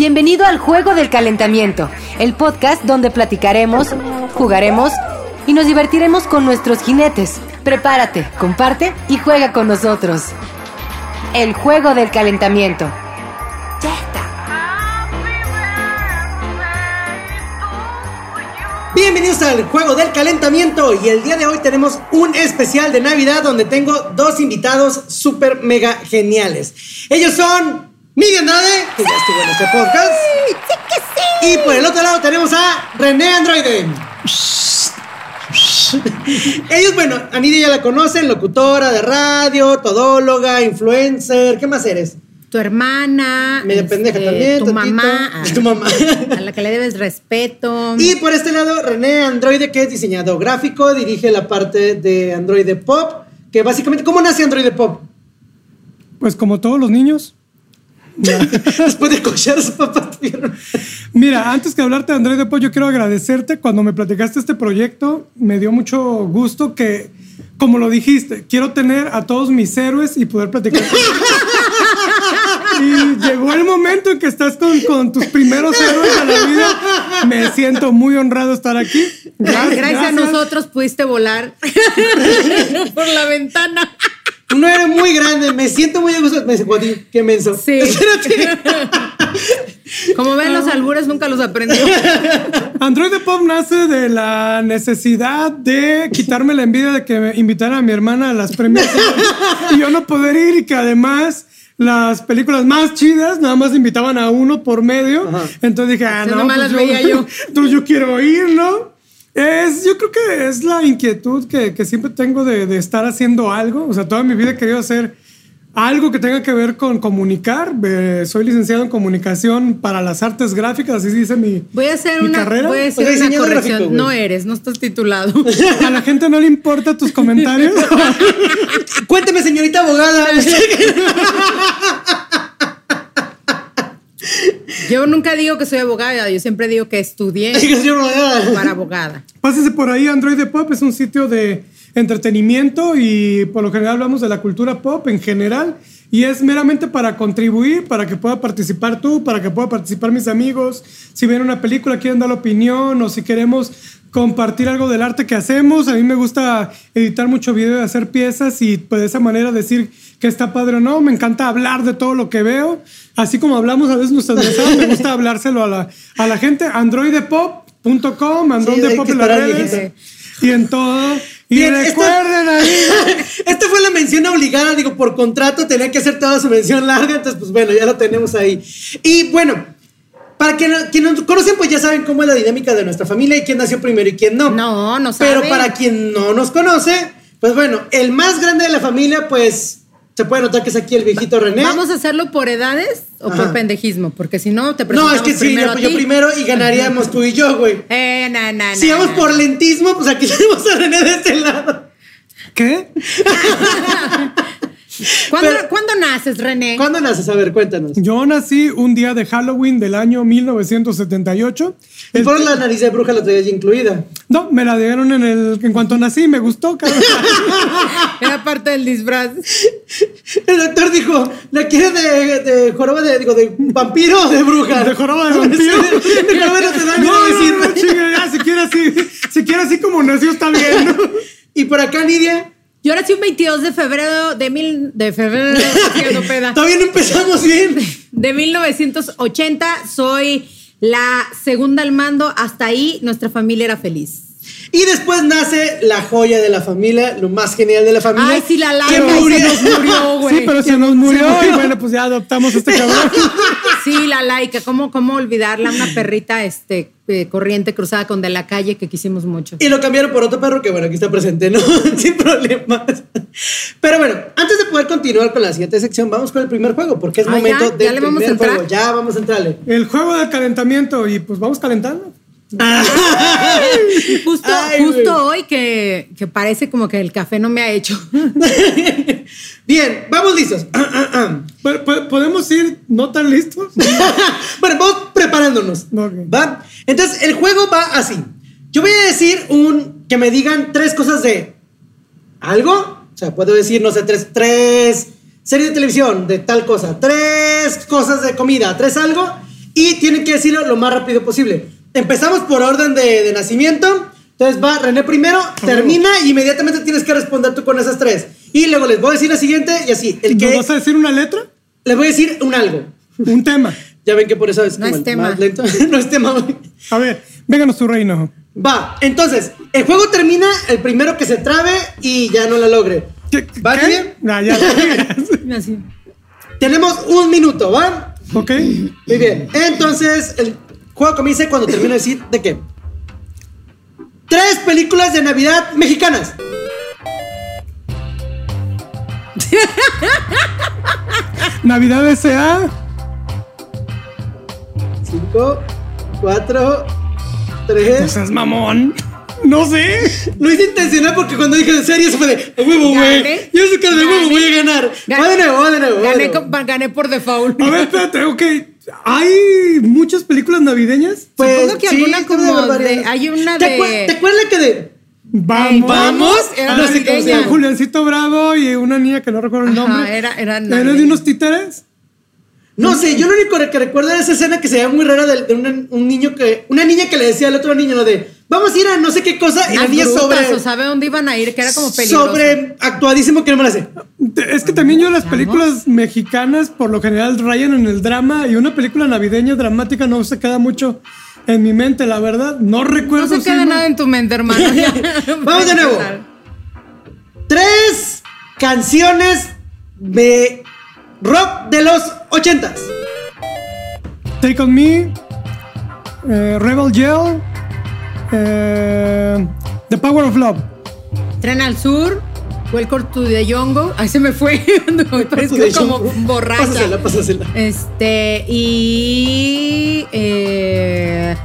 Bienvenido al Juego del Calentamiento, el podcast donde platicaremos, jugaremos y nos divertiremos con nuestros jinetes. Prepárate, comparte y juega con nosotros. El Juego del Calentamiento. Ya está. Bienvenidos al Juego del Calentamiento y el día de hoy tenemos un especial de Navidad donde tengo dos invitados súper mega geniales. Ellos son Miguel Andrade, que ya estuvo en este podcast. Sí que sí. Y por el otro lado tenemos a René Androide. Ellos, bueno, a Nidia ya la conocen, locutora de radio, todóloga, influencer. ¿Qué más eres? Tu hermana. Medio pendeja también, Tu mamá. a- Tu mamá. A la que le debes respeto. Y por este lado, René Androide, que es diseñador gráfico, dirige la parte de Androide Pop, que básicamente, ¿cómo nace Androide Pop? Pues como todos los niños. Después de cochar a su papá. Mira, antes que hablarte de Android Depot, yo quiero agradecerte. Cuando me platicaste este proyecto, me dio mucho gusto que, como lo dijiste, quiero tener a todos mis héroes y poder platicar. con y llegó el momento en que estás con, con tus primeros héroes de la vida. Me siento muy honrado estar aquí. Gra- Gracias, a nosotros pudiste volar por la ventana. Un héroe muy grande, me siento muy a gusto. Me dice, Guadi, qué menso. Sí. Espérate. Como ven, los albures nunca los aprendió. Android Pop nace de la necesidad de quitarme la envidia de que me invitaran a mi hermana a las premiaciones y yo no poder ir y que además las películas más chidas nada más invitaban a uno por medio. Entonces dije, ah, no, pues las veía yo. entonces yo quiero ir, ¿no? Es, yo creo que es la inquietud que, que siempre tengo de, de estar haciendo algo. O sea, toda mi vida he querido hacer algo que tenga que ver con comunicar. Eh, soy licenciado en comunicación para las artes gráficas, así dice mi, Voy a hacer mi una, carrera. voy a O hacer sea, una corrección. gráfico, no eres, no estás titulado. A la gente no le importa tus comentarios. Cuénteme, señorita abogada. Yo nunca digo que soy abogada, yo siempre digo que estudié para abogada. Pásese por ahí, Android Pop es un sitio de entretenimiento y por lo general hablamos de la cultura pop en general y es meramente para contribuir, para que pueda participar tú, para que pueda participar mis amigos, si ven una película quieren dar la opinión o si queremos compartir algo del arte que hacemos, a mí me gusta editar mucho video y hacer piezas y pues de esa manera decir que está padre o no, me encanta hablar de todo lo que veo, así como hablamos a veces nuestras mensajes, me gusta hablárselo a la, a la gente, androidepop.com, Android Sí, que en las redes y en todo. Y Bien, recuerden ahí. Esta fue la mención obligada, digo, por contrato tenía que hacer toda su mención larga, entonces pues bueno, ya lo tenemos ahí. Y bueno, para que quienes nos conocen, pues ya saben cómo es la dinámica de nuestra familia y quién nació primero y quién no. No, no Pero sabe. para quien no nos conoce, pues bueno, el más grande de la familia, pues se puede notar que es aquí el viejito René. ¿Vamos a hacerlo por edades o Ajá. por pendejismo? Porque si no, te no, presentamos es que sí, primero yo, primero y ganaríamos tú y yo, güey. Eh, na, na, Si na, vamos por lentismo, pues aquí tenemos a René de este lado. ¿Qué? ¿Cuándo, Pero- cuándo naces, René? ¿Cuándo naces? A ver, cuéntanos. Yo nací un día de Halloween del año 1978. Y El- por la nariz de bruja la traía ya incluida. no, me la dieron en el en cuanto nací, me gustó. cabrón. Era parte del disfraz. El doctor dijo, ¿la quiere de, de joroba de, digo, de vampiro o de bruja? De joroba de vampiro. De joroba de te No, no, no, chinga, ya, si quiere así, si quiere así como nació está bien. ¿no? Y por acá, Nidia, Yo nací un 22 de febrero de mil... De febrero... peda. todavía no empezamos bien. De 1980. Soy la segunda al mando. Hasta ahí nuestra familia era feliz. Y después nace la joya de la familia, lo más genial de la familia. Ay, sí, la que Laila murió. se nos murió, güey. Sí, pero se nos murió y bueno, pues ya adoptamos a este cabrón. Sí, la laica. ¿Cómo, cómo olvidarla? Una perrita este, eh, corriente cruzada con de la calle que quisimos mucho. Y lo cambiaron por otro perro que, bueno, aquí está presente, ¿no? Sin problemas. Pero bueno, antes de poder continuar con la siguiente sección, vamos con el primer juego, porque es Ah, momento ¿ya? del ¿Ya le vamos a entrar? juego. Ya vamos a entrarle. El juego del calentamiento y pues vamos calentando. Justo, Ay, justo hoy que, que parece como que el café no me ha hecho. Bien, vamos listos. ¿Po- po- ¿Podemos ir no tan listos? bueno, vamos preparándonos. Ok. ¿Va? Entonces, el juego va así. Yo voy a decir un que me digan tres cosas de algo. O sea, puedo decir, no sé, tres, tres series de televisión de tal cosa, tres cosas de comida, tres algo. y tienen que decirlo lo más rápido posible. Empezamos por orden de, de nacimiento. Entonces va René primero, termina y inmediatamente tienes que responder tú con esas tres. Y luego les voy a decir la siguiente y así. El ¿Nos que vas a decir una letra? les voy a decir un algo. Un tema. Ya ven que por eso es, No como es el tema. más lento. no es tema. A ver, vénganos tu reino. Va, entonces, el juego termina el primero que se trabe y ya no la logre. ¿Qué? ¿Va ¿Qué? bien? Ah, ya. Tenemos un minuto, ¿va? ok. Muy bien. Entonces, el juego comienza cuando termino de decir de qué. Tres películas de Navidad mexicanas. Navidad S.A. Cinco, cuatro, No tres. seas mamón. No sé. Lo hice intencional porque cuando dije de serie se fue de "A huevo, güey. Yo sé que de huevo voy a ganar. Gané. Va de nuevo, va de nuevo. va de Gané, gané por default. A ver, espérate, ok. ¿Hay muchas películas navideñas? Supongo que alguna sí, como debe haber de- hay una ¿Te de- acue- ¿Te acuerdas que de Vamos. Vamos? Era No sé cómo se navideña. llama. Juliancito Bravo y una niña que no recuerdo el Ajá, nombre. era- era ¿Era de unos títeres? No sé, yo lo único que recuerdo era esa escena que se veía muy rara de, de una- un niño que. Una niña que le decía al otro niño, ¿no? De vamos a ir a no sé qué cosa. Y la niña sobre. o sabe dónde iban a ir, que era como peligroso. sobre actuadísimo que no me la sé. Es que también yo las películas mexicanas por lo general rayan en el drama y una película navideña dramática no se queda mucho en mi mente, la verdad. No recuerdo. No se si queda no- nada en tu mente, hermano. Ya. Vamos de nuevo. Tres canciones de rock de los ochentas. Take on Me, eh, Rebel Yell, eh, The Power of Love. Tren al sur, Welcome to the Jungle. Ahí se me fue. Me the como borracha. Pásasela, pásasela. Este, y. Eh,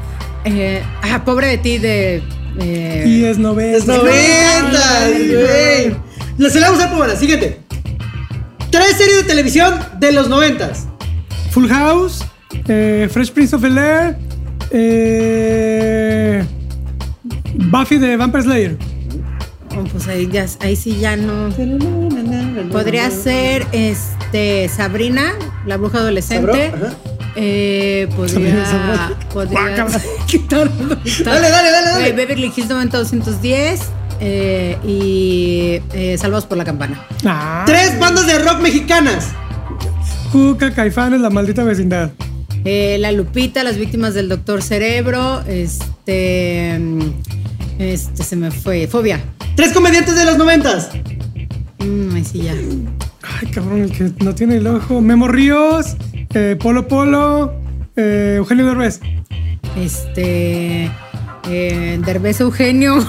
eh, ah, pobre de ti, de. eh, Y es noventa. Es noventas, güey. La se la vamos a usar la siguiente. Tres series de televisión de los noventas. Full House, eh, Fresh Prince of Bel Air, eh, Buffy de Vampire Slayer. oh, pues ahí, ya, ahí sí ya no. Podría ser este Sabrina, la bruja adolescente. Eh, Sabrina, podría. Podría quitar- Dale, dale, dale, dale. Eh, Beverly Hills 90210 eh, y eh, Salvados por la Campana. Ah, Tres bandas de rock mexicanas. Cuca, Caifanes, La Maldita Vecindad. Eh, la Lupita, las víctimas del Doctor Cerebro, este. Este se me fue. Fobia. Tres comediantes de los noventas. Mm, sí ya. Ay, cabrón, el que no tiene el ojo. Memo Ríos, eh, Polo Polo, eh, Eugenio Derbez. Este. Eh, Derbez Eugenio.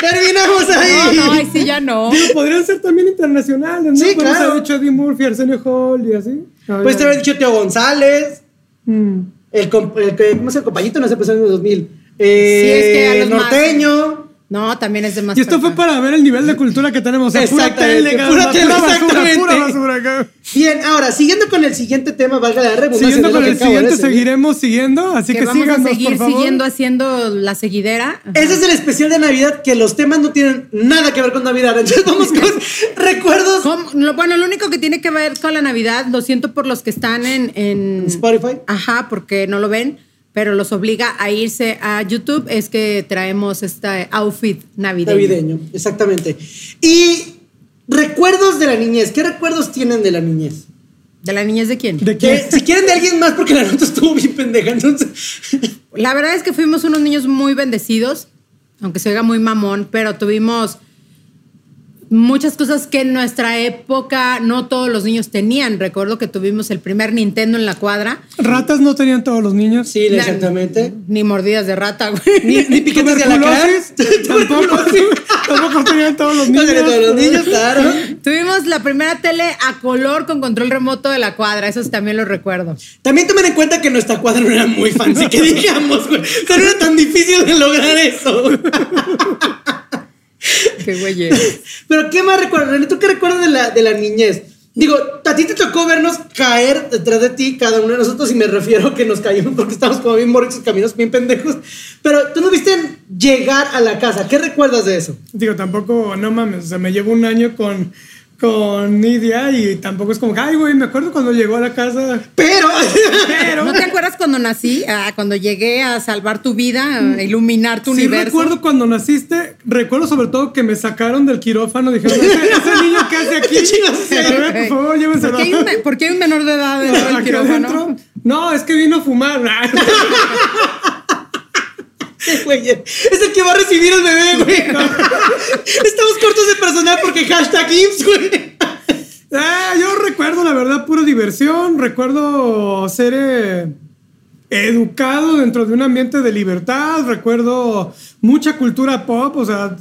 Terminamos ahí. No, no, ahí sí ya no. Digo, podrían ser también internacionales, ¿no? Sí, Podemos claro. haber dicho Eddie Murphy, Arsenio Hall y así. Ah, Pues te había dicho Teo González. Mm. El, el, que- ¿cómo llama? el compañito? No sé, pues en el 2000. Eh, Sí, es que a los más- norteño. No, también es de más. Y esto fue para ver el nivel de cultura que tenemos. O sea, pura Exactamente, tele, pura tele, basura, exactamente. pura basura. cabrón. Bien, ahora, siguiendo con el siguiente tema, valga la redundancia. Siguiendo con el siguiente, seguiremos siguiendo. Así que que, vamos a seguir por favor. siguiendo haciendo la seguidera. Ese es el especial de Navidad que los temas no tienen nada que ver con Navidad. Entonces vamos con recuerdos. Lo- bueno, lo único que tiene que ver con la Navidad, lo siento por los que están en, en Spotify. Ajá, porque no lo ven, pero los obliga a irse a YouTube, es que traemos este outfit navideño. Navideño, exactamente. Y recuerdos de la niñez. ¿Qué recuerdos tienen de la niñez? ¿De la niñez de quién? ¿De quién? si quieren de alguien más, porque la nota estuvo bien pendeja. Entonces, La verdad es que fuimos unos niños muy bendecidos, aunque se oiga muy mamón, pero tuvimos muchas cosas que en nuestra época no todos los niños tenían. Recuerdo que tuvimos el primer Nintendo en la cuadra, Ratas no tenían todos los niños. sí, La- exactamente. ni mordidas de rata, güey. Ni, ni piquetes de alacrán. Tampoco, tampoco tenían todos los No niños. tenía todos los niños, claro. Tuvimos la primera tele a color con control remoto de la cuadra, eso también lo recuerdo. También tomen en cuenta que nuestra cuadra no era muy fancy, que digamos, güey. O sea, no era tan difícil de lograr eso. Qué güey. Pero, ¿qué más recuerdas? René, ¿tú qué recuerdas de la, de la niñez? Digo, a ti te tocó vernos caer detrás de ti, cada uno de nosotros, y me refiero a que nos caímos porque estábamos como bien morritos, caminos bien pendejos. Pero tú nos viste llegar a la casa. ¿Qué recuerdas de eso? Digo, tampoco, no mames, o sea, me llevo un año con, con Nidia y tampoco es como, ay, güey, me acuerdo cuando llegó a la casa. Pero, Pero ¿No te acuerdas cuando nací? Ah, cuando llegué a salvar tu vida, a iluminar tu sí universo. recuerdo cuando naciste, recuerdo sobre todo que me sacaron del quirófano, dijeron, ese, ese niño que hace aquí, ¿Qué? Bebé, por favor, llévenselo. ¿Por qué, hay un, por qué hay un menor de edad dentro del quirófano? adentro. No, es que vino a fumar. güey, es el que va a recibir el bebé, güey. Estamos cortos de personal porque hashtag IMSS, güey. Ah, yo recuerdo, la verdad, pura diversión. Recuerdo ser eh, educado dentro de un ambiente de libertad. Recuerdo mucha cultura pop. O sea,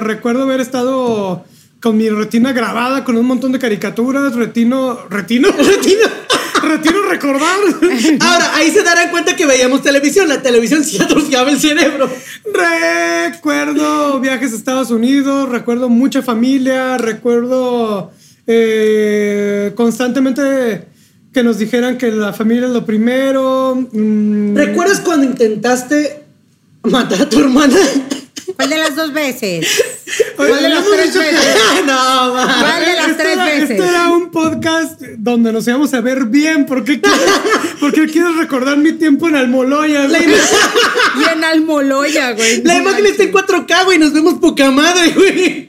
recuerdo haber estado con mi retina grabada con un montón de caricaturas. Retino. ¿Retino? Retino. Retiro recordar. Ahora, ahí se darán cuenta que veíamos televisión. La televisión sí atrofiaba el cerebro. Recuerdo viajes a Estados Unidos, recuerdo mucha familia, recuerdo eh, constantemente que nos dijeran que la familia es lo primero. mm, ¿Recuerdas cuando intentaste matar a tu hermana? ¿Cuál de las dos veces? Oye, ¿Cuál de las tres que- veces? no. ¿Cuál de las Este tres era, veces? este era un podcast donde nos íbamos a ver bien. ¿Por qué quieres, por qué quieres recordar mi tiempo en Almoloya? Güey? Y en Almoloya, güey. la imagen está en 4K, güey. Nos vemos poca madre, güey.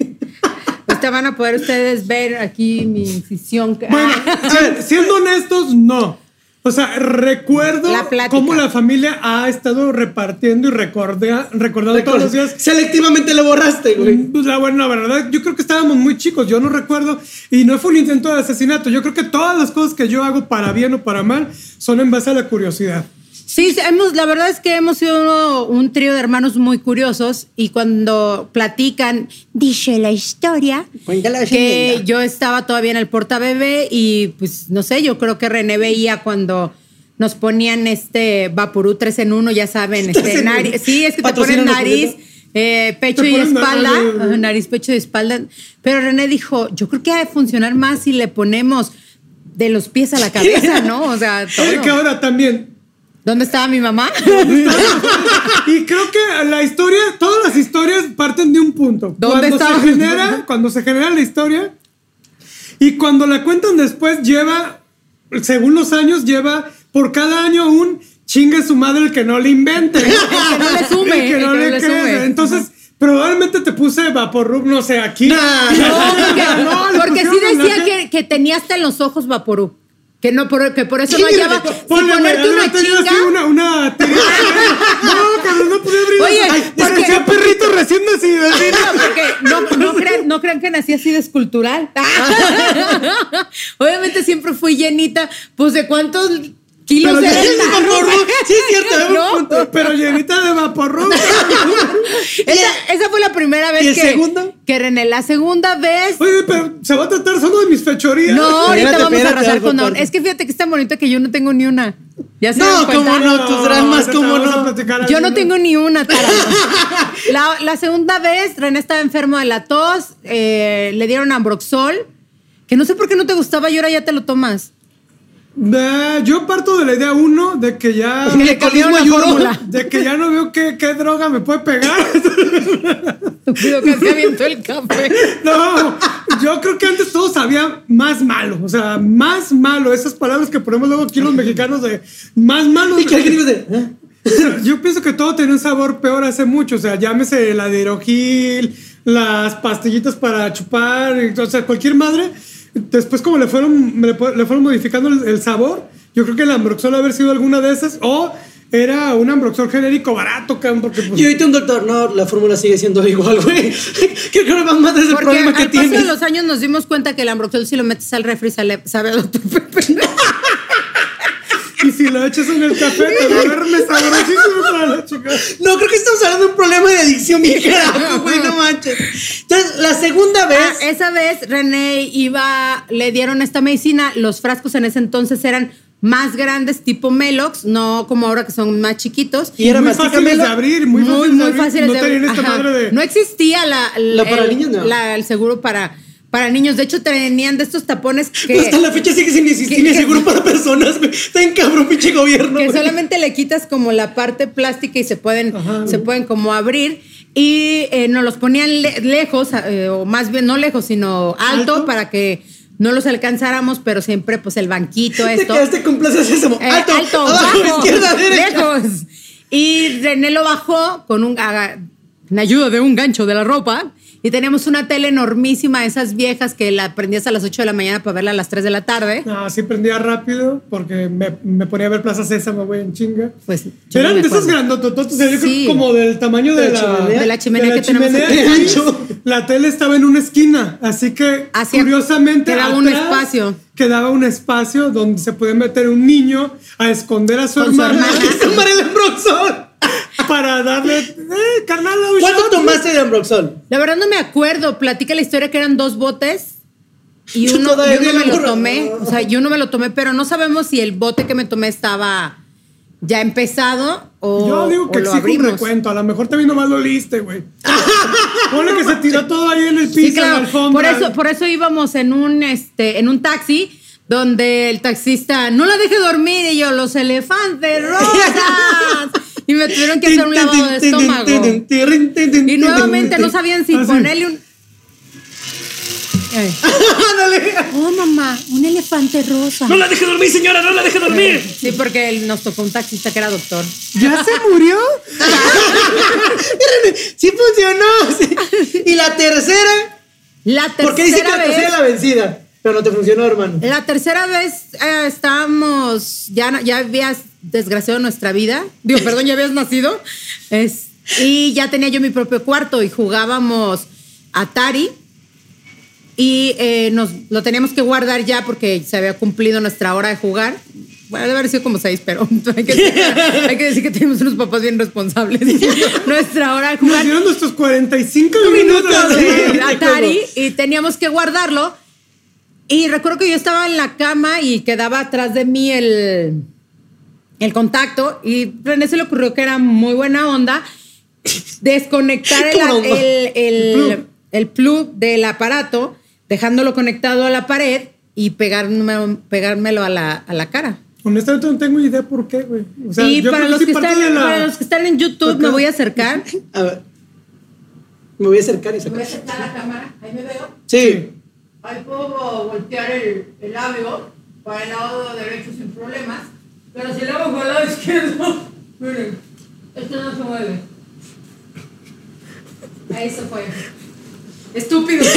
Pues te van a poder ustedes ver aquí mi incisión. Bueno, Ah. si- siendo honestos, no. O sea, recuerdo La cómo la familia ha estado repartiendo y recordea- recordando todos los días Selectivamente lo borraste, güey. Pues la buena verdad, yo creo que estábamos muy chicos, yo no recuerdo, y no fue un intento de asesinato, yo creo que todas las cosas que yo hago para bien o para mal son en base a la curiosidad. Sí, sí, hemos, la verdad es que hemos sido un trío de hermanos muy curiosos y cuando platican, dice la historia, Cuéntala, que yo estaba todavía en el portabebé y pues no sé, yo creo que René veía cuando nos ponían este Vaporú 3 en 1, ya saben, este nariz, sí, es que te ponen nariz, eh, pecho y espalda, nariz. pecho y espalda, pero René dijo, yo creo que ha de funcionar más si le ponemos de los pies a la cabeza, ¿no? O sea, Oye, que todo. ahora también, ¿Dónde estaba mi mamá? y creo que la historia, todas las historias parten de un punto. ¿Dónde cuando estaba? se genera, cuando se genera la historia y cuando la cuentan después lleva, según los años, lleva por cada año un chingue su madre el que no le invente. El que no le sume, El que no el que le no le cree. sume. Entonces, probablemente te puse Vaporub, no sé, aquí. Nah. No, porque, No, porque sí decía que, que tenía hasta en los ojos Vaporú. Que no, por, que por eso no Sí, hallaba. pero Si ponerte una no chinga. una, una. No, cabrón, no podía abrir. Oye, Ay, porque- perrito recién nacido. No, porque no, no, crean, no crean que nací así de escultural. Obviamente siempre fui llenita. Pues de cuántos kilos Pero el tarro? Sí, es cierto, es un ¿No? punto. Pero llenita de vaporru. Esa, esa fue la primera vez ¿Y el que, segundo? que René. La segunda vez. Oye, pero se va a tratar solo de mis fechorías. No, ahorita vamos a espérate, arrasar con. aparte. Es que fíjate que es tan bonito que yo no tengo ni una. ¿Ya se No, cómo no, tus dramas, ahorita cómo a no. Yo no tengo ni una, la, la segunda vez, René estaba enfermo de la tos, eh, le dieron Ambroxol, que no sé por qué no te gustaba y ahora ya te lo tomas. Eh, yo parto de la idea uno de que ya fórmula. de que ya no veo qué, qué droga me puede pegar. Que se avientó el café. No, yo creo que antes todo sabía más malo, o sea, más malo, esas palabras que ponemos luego aquí los mexicanos de más malo. Y de. ¿eh? Yo pienso que todo tenía un sabor peor hace mucho, o sea, llámese la de Aerogil, las pastillitas para chupar, o sea, cualquier madre. Después como le fueron, le, le fueron modificando el, el sabor, yo creo que el Ambroxol haber sido alguna de esas, o era un Ambroxol genérico barato, cabrón, porque pues, Y ahorita un doctor, no, la fórmula sigue siendo igual, güey. Creo que ahora más es el Porque problema que al paso de tienes. los años nos dimos cuenta que el Ambroxol si lo metes al refri sale, sabe a doctor Pepe. Si lo echas en el café, te va a verme sabrosísimo para la chica. No, creo que estamos hablando de un problema de adicción bien carajo, güey, no manches. Entonces, la segunda vez. Ah, esa vez René iba, le dieron esta medicina, los frascos en ese entonces eran más grandes, tipo Melox, no como ahora que son más chiquitos. y era muy fáciles de abrir, muy, muy, fáciles de muy abrir. fáciles no de esta madre de... No existía la, La para el, niños, no. la- el seguro para, para niños. De hecho, tenían de estos tapones que, Hasta la fecha sigue sin existir que- seguro para personas. Está en cabrón, pinche gobierno. que solamente le quitas como la parte plástica y se pueden, se pueden como abrir. Y eh, nos los ponían le- lejos, eh, o más bien no lejos, sino alto, ¿Alto? para que no los alcanzáramos, pero siempre pues el banquito, Te esto. quedaste con Plaza Sésamo. Eh, alto, alto, abajo, bajo, izquierda, derecha. lejos. Y René lo bajó con un en ayuda de un gancho de la ropa. Y teníamos una tele enormísima, esas viejas que la prendías a las 8 de la mañana para verla a las 3 de la tarde. No, sí prendía rápido porque me, me ponía a ver Plaza Sésamo, güey, en chinga. Pues no Eran me de esos acuerdo. grandotototos, o sea, yo creo Sí. que como del tamaño de, De la la, chimenea. De la chimenea de que tenemos chimenea. aquí. De ancho. La tele estaba en una esquina, así que Hacía- curiosamente quedaba un atrás espacio. Quedaba un espacio donde se podía meter un niño a esconder a su Con su hermana, hermana. Marilyn Broxol. Para darle, eh, carnal, ¿Cuánto shot. tomaste de Broxol? La verdad no me acuerdo. Platica la historia que eran dos botes y Yo uno, todavía y uno me lo no. tomé. O sea, yo no me lo tomé, pero no sabemos si el bote que me tomé estaba ya empezado o, Yo digo que exijo un abrimos. recuento. A lo mejor también nomás lo liste, güey. Ponle que se tiró todo ahí en el piso, Sí, en la claro. alfombra. Por eso, por eso íbamos en un, este, en un taxi donde el taxista no la deje dormir y yo, los elefantes rosas. Y me tuvieron que hacer un lavado de estómago. Y nuevamente no sabían si Así. ponerle un. Eh. Oh, mamá, un elefante rosa. No la deje dormir, señora, no la deje dormir. Sí, porque él nos tocó un taxista que era doctor. ¿Ya se murió? Sí funcionó. sí. Y la tercera, La tercera porque dice que la tercera es la vencida, pero no te funcionó, hermano. La tercera vez eh, estábamos, ya, ya habías desgraciado nuestra vida. Digo, perdón, ya habías nacido. Es, y ya tenía yo mi propio cuarto y jugábamos Atari. Y eh, nos lo teníamos que guardar ya porque se había cumplido nuestra hora de jugar. Bueno, debe haber sido como seis, pero hay que, hay que decir que tenemos unos papás bien responsables. nuestra hora de Nos jugar dieron nuestros 45 Minutos de- de Atari y teníamos que guardarlo. Y recuerdo que yo estaba en la cama y quedaba atrás de mí el, el contacto y René se le ocurrió que era muy buena onda desconectar el, el, el- El plug. el plug del aparato, dejándolo conectado a la pared y pegarme, pegármelo a la, a la cara. Honestamente no tengo idea por qué, güey. O sea, y yo para los, que están, de la- para los que están en YouTube, me voy a acercar. A ver. Me voy a acercar y Me voy a sacar. acercar a la cámara. Ahí me veo. Sí. Ahí puedo voltear el, el labio para el lado derecho sin problemas. Pero si lo hago con el lado izquierdo, miren, esto no se mueve. Ahí se fue. Estúpido.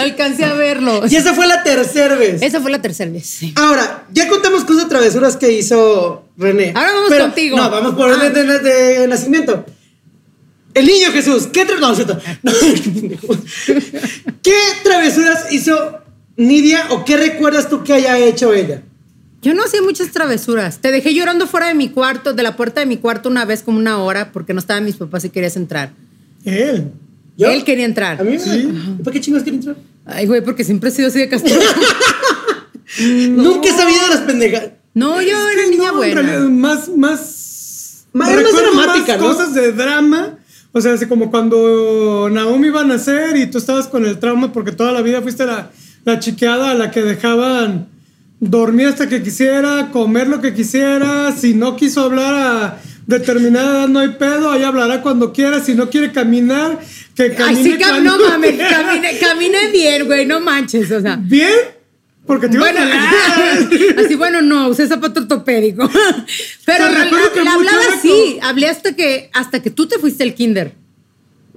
Alcancé a verlo. Y esa fue la tercera vez. Esa fue la tercera vez. sí. Ahora, ya contamos cosas travesuras que hizo René. Ahora vamos Pero- contigo. No, vamos por orden de, de- de nacimiento. El niño Jesús, ¿qué tra- no, cierto. No. ¿Qué travesuras hizo Nidia o qué recuerdas tú que haya hecho ella? Yo no hacía muchas travesuras. Te dejé llorando fuera de mi cuarto, de la puerta de mi cuarto una vez como una hora porque no estaban mis papás y querías entrar. Él. ¿Yo? Él quería entrar. A mí me- Sí. ¿Y ¿Para qué chingos quiere entrar? Ay, güey, porque siempre he sido así de castroso. Nunca he sabido de las pendejas. No, yo Es era niña no, en buena. realidad, más, más. Más- más dramática, ¿no? cosas de drama. O sea, así como cuando Naomi iba a nacer y tú estabas con el trauma porque toda la vida fuiste la, la chiqueada a la que dejaban dormir hasta que quisiera, comer lo que quisiera. Si no quiso hablar a determinada edad, no hay pedo. Ahí hablará cuando quiera. Si no quiere caminar, que Ay, camine. sí, cam- no mames, quiera. caminé, caminé bien, güey, no manches, o sea. ¿Bien? Porque te Bueno, a así, bueno, no, usé zapato ortopédico. Pero la, la mucho hablaba así, hablé hasta que, hasta que tú te fuiste al kinder.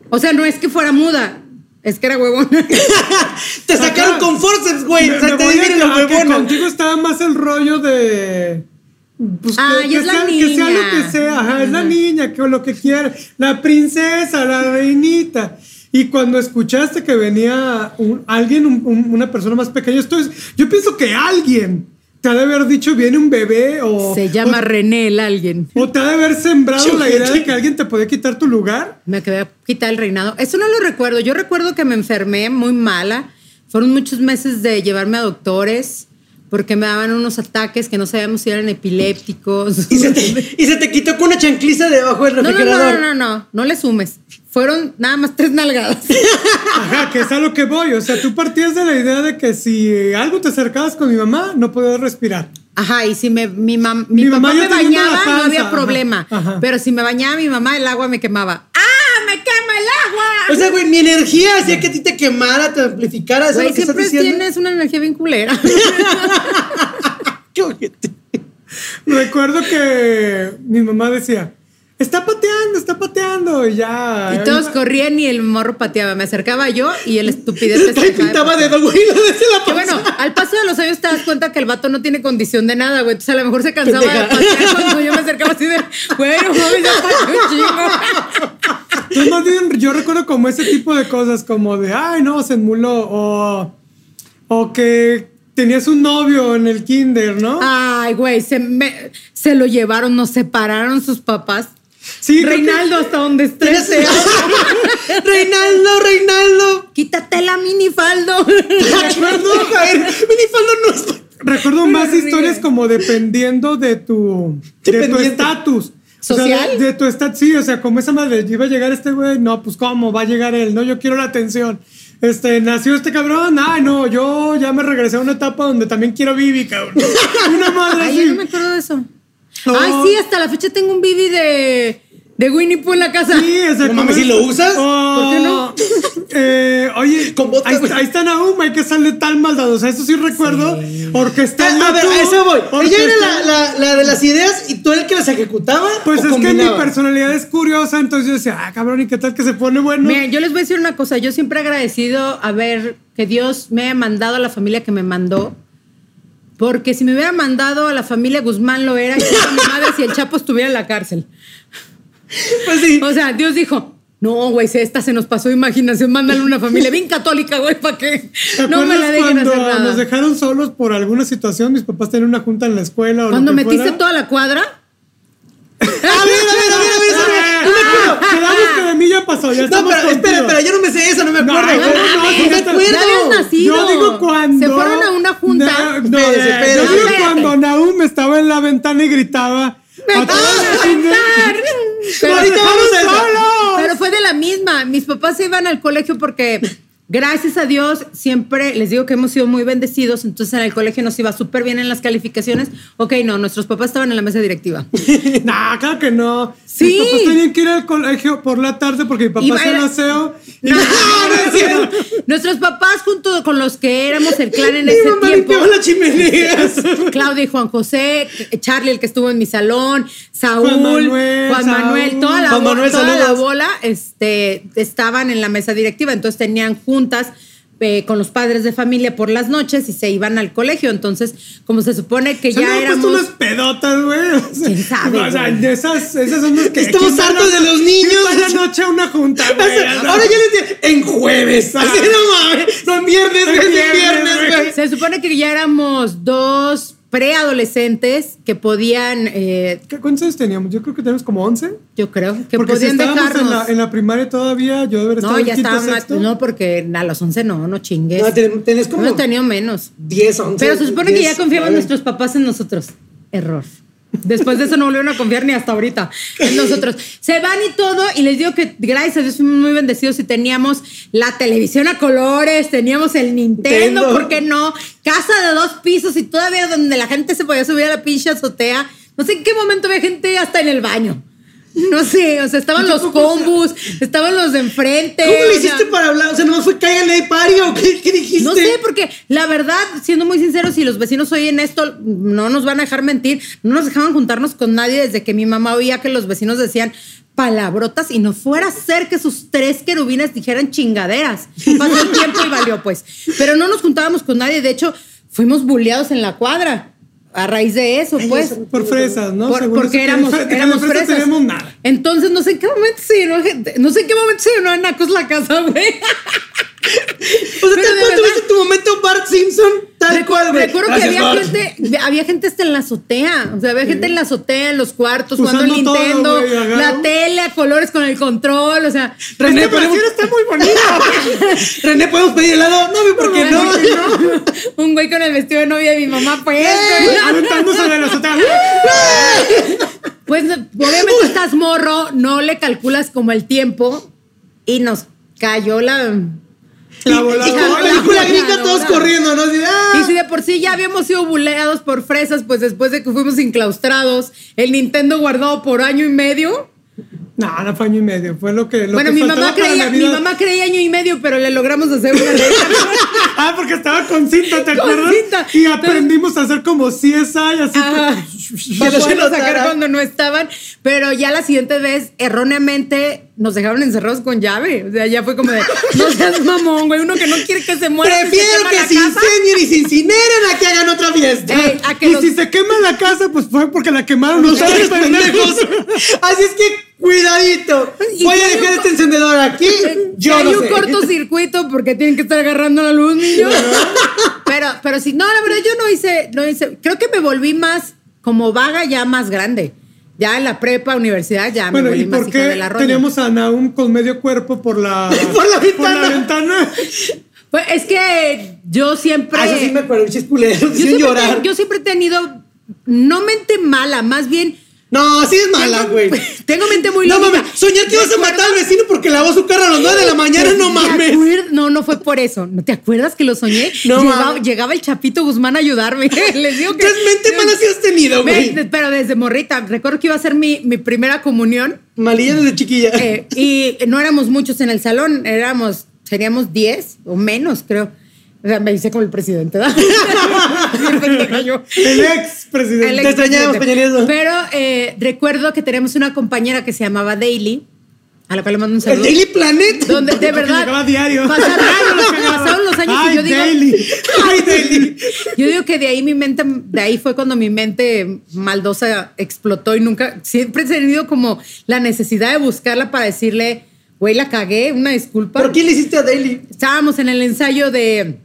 O sea, no es que fuera muda, es que era huevona. Te sacaron con forceps, güey. O sea, te dieron la huevona. Contigo estaba más el rollo de. Pues Ay, que, es la sea, que sea lo niña. que sea, ajá, es la niña, que lo que quiera, la princesa, la reinita. Y cuando escuchaste que venía un- alguien, un- un- una persona más pequeña, esto es- yo pienso que alguien te ha de haber dicho viene un bebé o, Se llama o, René el alguien. o te ha de haber sembrado Yo- la idea de que alguien te podía quitar tu lugar. Me quedé a quitar el reinado. Eso no lo recuerdo. Yo recuerdo que me enfermé muy mala. Fueron muchos meses de llevarme a doctores porque me daban unos ataques que no sabíamos si eran epilépticos. Y se, te, y se te quitó con una chancliza debajo del No, no, no, refrigerador. no, no, no, no le sumes. Fueron nada más tres nalgadas. Ajá, que es a lo que voy. O sea, tú partías de la idea de que si algo te acercabas con mi mamá, no podías respirar. Ajá, y si me, mi, mam- mi, Mi papá mamá me bañaba, no había ajá, problema. ajá. Pero si me bañaba mi mamá, el agua me quemaba. ¡Ah! ¡Me quema el agua! O sea, güey, mi energía hacía que a ti te quemara, te amplificara. ¿Eso es Güey, lo que estás siempre diciendo? tienes una energía bien culera. Qué ojete. Recuerdo que mi mamá decía, está pateando, está pateando. Y ya. y todos corrían y el morro pateaba. Me acercaba yo y el estupidez me de pintaba patear. dedo, güey. La Que bueno, al paso de los años te das cuenta que el vato no tiene condición de nada, güey. Entonces a lo mejor se cansaba Pendeja. de patear cuando yo me acercaba así de, güey, no mames, ya pateó un chingo. Pues más bien, yo recuerdo como ese tipo de cosas, como de, ay, no, se enmuló. O, o que tenías un novio en el kinder, ¿no? Ay, güey, se, me- se lo llevaron, nos separaron sus papás. Sí, que- Reinaldo, hasta donde estés. Reinaldo, Reinaldo. Quítate la minifaldo. Recuerdo, Jair. Minifaldo no es. Recuerdo más historias como dependiendo de tu estatus. O sea, ¿Social? de, de tu estatus, sí, o sea, como esa madre, iba a llegar este güey, no, pues cómo, va a llegar él, no, yo quiero la atención. Este, nació este cabrón, ay, no, yo ya me regresé a una etapa donde también quiero Vivi, cabrón. Una madre Ay, así. yo no me acuerdo de eso. No. Ay, sí, hasta la fecha tengo un Bibi de, de Winnie Pooh en la casa. Sí, o sea, No mames, ¿y es- lo usas? Oh, ¿Por qué no? eh, oye, Con vodka, ahí, güey. ahí está Naum, hay que sale tal maldad. O sea, eso sí recuerdo. Orquestando. Ah, a ver, tú, a eso voy. Ella era la, orquestando- la, la de las ideas y tú eres el que las ejecutaba. Pues o es que mi combinaba? personalidad es curiosa, entonces yo decía, ah, cabrón, ¿y qué tal que se pone bueno? Miren, yo les voy a decir una cosa. Yo siempre he agradecido a ver que Dios me haya mandado a la familia que me mandó. Porque si me hubiera mandado a la familia Guzmán lo era, y mi madre si el Chapo estuviera en la cárcel. Pues sí. O sea, Dios dijo, no, güey, esta se nos pasó imaginación, mándale una familia bien católica, güey, para que ¿Te no me la dejen cuando hacer nada. nos dejaron solos por alguna situación? Mis papás tenían una junta en la escuela o lo Cuando que metiste fuera. toda la cuadra, A ver, a ver, a ver, a ver, esa no- no me acuerdo. Quedamos que de mí ya pasó, ya No, pero espera, contigo. espera, yo no me sé esa, no me acuerdo. no, no, no, no, me acuerdo. ya habías nacido. Yo digo cuando. Se fueron a una junta. No, no, Espérese, espérese. Yo digo cuando Naum estaba en la ventana y gritaba. ¡Me "A! Pero- Ahorita vamos a! Pero fue de la misma. Mis papás se iban al colegio porque, gracias a Dios, siempre les digo que hemos sido muy bendecidos. Entonces en el colegio nos iba súper bien en las calificaciones. Ok, no, nuestros papás estaban en la mesa directiva. No, claro que no. Sí. Mis papás tenían que ir al colegio por la tarde porque mi papá Iba- hacía el era- y- No. Nuestros papás, junto con los que éramos el clan en ese Mi mamá tiempo. limpiaba las chimeneas. Claudia y Juan José, Charlie, el que estuvo en mi salón, Saúl, Juan Manuel, Juan Manuel, Saúl. toda la, Juan Manuel, toda la bola este, estaban en la mesa directiva, entonces tenían juntas eh, con los padres de familia por las noches y se iban al colegio. Entonces, como se supone que Se ya puesto éramos. unas pedotas, güey. O sea, ¿Quién sabe, O sea, esas, esas son las que. Estamos ¿quién va a hartos la- de los niños. ¿quién va a la noche a una junta, güey? Ahora ya les digo, en jueves. Así no mames. No en viernes, viernes, viernes, güey. güey. Se supone que ya éramos dos preadolescentes que podían, eh, ¿Qué cuántos años teníamos? Yo creo que tenemos como 11. yo creo, que Porque si podían en dejarnos. la, en la primaria todavía, yo debería estar no, en ya estaba más. No, porque a los 11 no, no chingues. No, ten- tenés como Hemos tenido menos. 10, 11. Pero se supone que 10, ya confiaban nuestros papás en nosotros. Error. Después de eso no volvieron a confiar ni hasta ahorita en nosotros. Se van y todo, y les digo que gracias a Dios fuimos muy bendecidos y teníamos la televisión a colores, teníamos el Nintendo, Nintendo. ¿por qué no? Casa de dos pisos y todavía donde la gente se podía subir a la pinche azotea. No sé en qué momento había gente hasta en el baño. No sé, o sea, estaban los combus, estaban los de enfrente. ¿Cómo le o sea, hiciste para hablar? O sea, nomás fue cállale ahí, pari o qué, qué dijiste? no sé, porque la verdad, siendo muy sinceros, si los vecinos oyen esto, no nos van a dejar mentir. No nos dejaban juntarnos con nadie desde que mi mamá oía que los vecinos decían palabrotas y no fuera a ser que sus tres querubines dijeran chingaderas. Pasó el tiempo y valió, pues. Pero no nos juntábamos con nadie. De hecho, fuimos bulleados en la cuadra. A raíz de eso, pues. Por fresas, ¿no? Por- porque que éramos, que éramos fresa fresas. tenemos nada. Entonces, no sé en qué momento se llenó gente. No sé en qué momento se llenó de nacos la casa, güey. O sea, tal cual tuviste tu momento Bart Simpson, tal cual, güey. Recuerdo que había Bart. gente, había gente hasta en la azotea. O sea, había gente en la azotea, en los cuartos, jugando el Usando todo, Nintendo, güey, agarrado. la tele a colores con el control. O sea, René, Este podemos- está muy bonito. René, ¿podemos pedir helado? No, ¿por qué no? un güey con el vestido de novia de mi mamá, pues. Aventándose de la azotea. Pues obviamente estás morro, no le calculas como el tiempo y nos cayó la. La voladora. Y gringa, todos corriendo, ¿no? Así, ah. Y si de por por sí ya habíamos sido buleados por fresas, pues después de que fuimos enclaustrados, el Nintendo guardado por año y medio. No, no fue año y medio. Fue lo que. Lo bueno, que mi mamá, creía, mi mamá creía año y medio, pero le logramos hacer una letra. Ah, porque estaba con cinta, ¿te Con acuerdas? cinta. Y aprendimos a hacer como CSI, así. Ajá. Que se poderlo sacar cuando no estaban. Pero ya la siguiente vez, erróneamente, nos dejaron encerrados con llave. O sea, ya fue como de, no seas mamón, güey. Uno que no quiere que se muera. se Prefiero que se incendien y se incineren a que hagan otra fiesta. Ey, a que y los- si se quema la casa, pues fue porque la quemaron ustedes, pendejos. Así es que cuidadito. Voy a dejar este encendedor aquí. Yo hay no un sé. cortocircuito porque tienen que estar agarrando la luz, niños. pero, pero sí, no, la verdad, yo no hice, no hice, creo que me volví más como vaga ya más grande. Ya en la prepa, universidad, ya Bueno, me ¿y volví más por hija de qué la roña. teníamos a Naum con medio cuerpo por la, Por la ventana. ventana? Pues es que yo siempre. Ah, eso sí me acuerdo, yo, siempre llorar. te- yo siempre he tenido, no mente mala, más bien. No, sí es mala, güey. Tengo mente muy No lógica. mames, soñar que ibas a matar al vecino porque lavó su carro a las 9 de la mañana, no ¿Te mames. No, no fue por eso. ¿No te acuerdas que lo soñé? No llegaba, el Chapito Guzmán a ayudarme. Les digo que. ¿Qué mente mala sí has tenido, güey? Pero desde morrita. Recuerdo que iba a ser mi, mi primera comunión Malilla desde chiquilla. eh, y no éramos muchos en el salón. Éramos, seríamos 10 o menos, creo. O sea, me hice como el presidente, ¿verdad? El ex presidente. El Te extrañamos. Peña. Pero eh, recuerdo que tenemos una compañera que se llamaba Daily, a la cual le mando un El saludo. Daily Planet. Donde de verdad. Pasaron, pasaron los años Ay, y yo digo, Daily. Ay, Daily. yo digo que de ahí mi mente, de ahí fue cuando mi mente maldosa explotó y nunca, siempre he tenido como la necesidad de buscarla para decirle, güey, la cagué, una disculpa. ¿Por qué le hiciste a Daily? Estábamos en el ensayo de,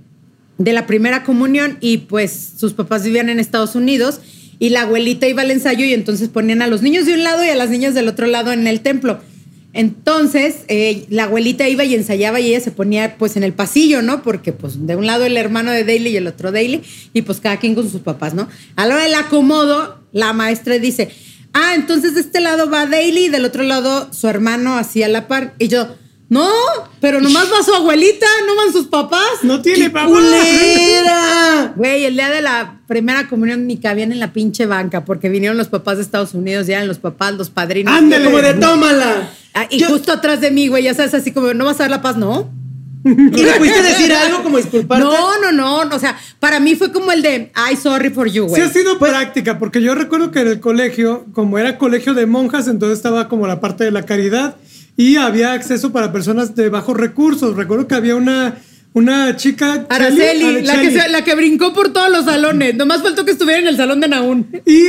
de la primera comunión y pues sus papás vivían en Estados Unidos y la abuelita iba al ensayo y entonces ponían a los niños de un lado y a las niñas del otro lado en el templo. Entonces, eh, la abuelita iba y ensayaba y ella se ponía pues en el pasillo, ¿no? Porque pues de un lado el hermano de Daily y el otro Daily y pues cada quien con sus papás, ¿no? A la hora del acomodo, la maestra dice, ah, entonces de este lado va Daily y del otro lado su hermano así a la par. Y yo, no, pero nomás va su abuelita, no van sus papás. No tiene papá. ¡Culera! Güey, el día de la primera comunión ni cabían en la pinche banca porque vinieron los papás de Estados Unidos, ya eran los papás, los padrinos. Ándale. Como de tómala. Ah, y Yo- justo atrás de mí, güey, ya sabes, así como, ¿no vas a dar la paz? No. ¿Y le pudiste decir algo como disculparte? No, no, no. O sea, para mí fue como el de, ay, sorry for you, Sí güey. ha sido práctica, porque yo recuerdo que en el colegio, como era colegio de monjas, entonces estaba como la parte de la caridad y había acceso para personas de bajos recursos. Recuerdo que había una, una chica... Araceli, la que, se- la que brincó por todos los salones. Nomás faltó que estuviera en el salón de Naún. Y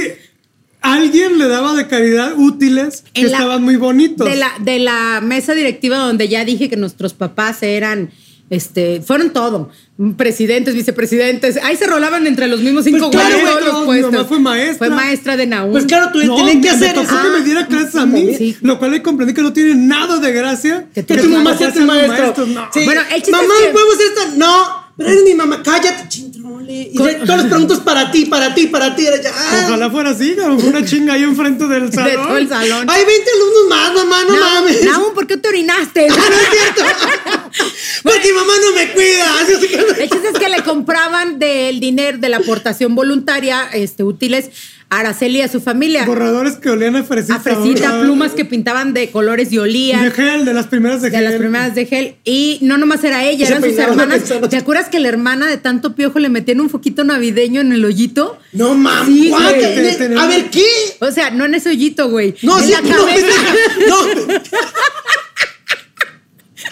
alguien le daba de caridad útiles que la- estaban muy bonitos. De la, de la mesa directiva donde ya dije que nuestros papás eran, este, fueron todo. Presidentes, vicepresidentes. Ahí se rolaban entre los mismos cinco Pues claro, güeyes todos los mi puestos. mamá fue maestra. Fue maestra de Naún. Pues claro, tú No, tienes que hacer me tocó eso. que me diera clases a mí, Sí. lo cual ahí comprendí que no tiene nada de gracia. Que Que tu mamá sea tu maestro. maestros, no. Sí. Bueno, el chiste mamá, es que- ¿podemos hacer esto? No, pero eres mi mamá. Cállate, chintrole. Y ya todas las preguntas para ti, para ti, para ti. Era ya. Ojalá fuera así, una chinga ahí enfrente del de todo el salón. Hay 20 alumnos más, mamá, no, mames. Naún, ¿por qué te orinaste? Ah, no es cierto. Porque mamá no me cuida. Así es que- El chiste es que le compraban del dinero de la aportación voluntaria este, útiles Araceli y a su familia. Borradores que olían a fresita. A fresita, ¿verdad? plumas que pintaban de colores y olían. de gel, de las primeras de, de gel. las primeras de gel. Y no nomás era ella, Se eran sus hermanas. ¿Te acuerdas que la hermana de tanto piojo le metían un foquito navideño en el hoyito? No mames. Sí, A ver, ¿qué? O sea, no en ese hoyito, güey. No, en sí, la no, cabeza. pendeja, no.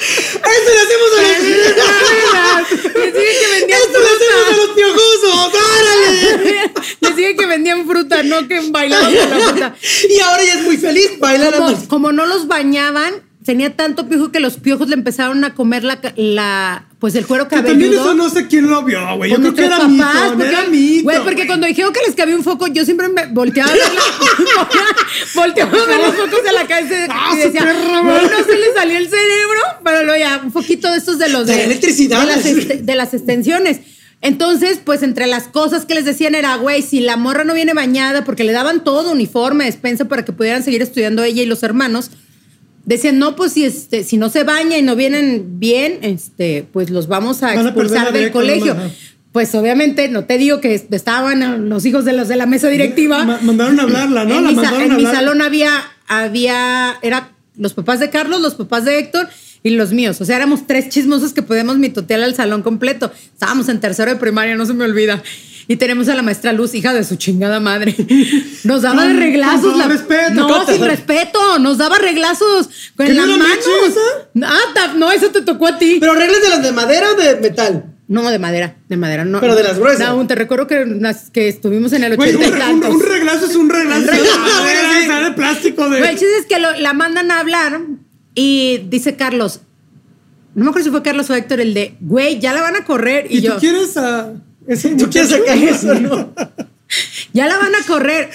Eso le hacemos a los Les dije que vendían Esto le hacemos a los piojosos. ¡Árale! Les dije que vendían fruta, no que bailaban con la fruta. Y ahora ella es muy feliz bailando. Como, como no los bañaban, tenía tanto piojo que los piojos le empezaron a comer la, la pues el cuero Que también cabelludo. eso no sé quién lo vio, güey. Yo creo que era papás, mito, porque, era mito. güey, porque cuando dijeron que les cabía un foco, yo siempre me volteaba a ver, volteaba a ver los focos de la cabeza Ah, y su decía, perra, güey, güey. no se le salió el cerebro, pero luego ya, un poquito de estos de los De electricidad. de las, este- de las extensiones. Entonces, pues entre las cosas que les decían era, güey, si la morra no viene bañada, porque le daban todo, uniforme, despensa para que pudieran seguir estudiando ella y los hermanos, decían, no, pues si este, si no se baña y no vienen bien, este, pues los vamos a Van expulsar del colegio. pues obviamente no te digo que estaban los hijos de los de la mesa directiva. Ma- mandaron a hablarla, ¿no? En, La mi, sa- mandaron en a mi hablar. salón había, había, era los papás de Carlos, los papás de Héctor y los míos. O sea, éramos tres chismosos que podíamos mitotear al salón completo. Estábamos en tercero de primaria, no se me olvida. Y tenemos a la maestra Luz, hija de su chingada madre. Nos daba de reglazos. con la- respeto, no, Cata. sin respeto. Nos daba reglazos con ¿Que no las era manos. Esa? Ah, ta- no, eso te tocó a ti. Pero reglas de las de madera o de metal. No, de madera, de madera, no. Pero de las gruesas. No, aún te recuerdo que, que estuvimos en el Güey, un, 80 y un- tantos. un reglazo es un reglazo. Un reglazo. Ah, güey, o sea, de plástico de. El chiste es que lo- la mandan a hablar y dice Carlos, no me acuerdo si fue Carlos o Héctor, el de, güey, ya la van a correr. Y, ¿Y, yo, tú quieres a ¿Tú quieres sacar eso no? ya la van a correr.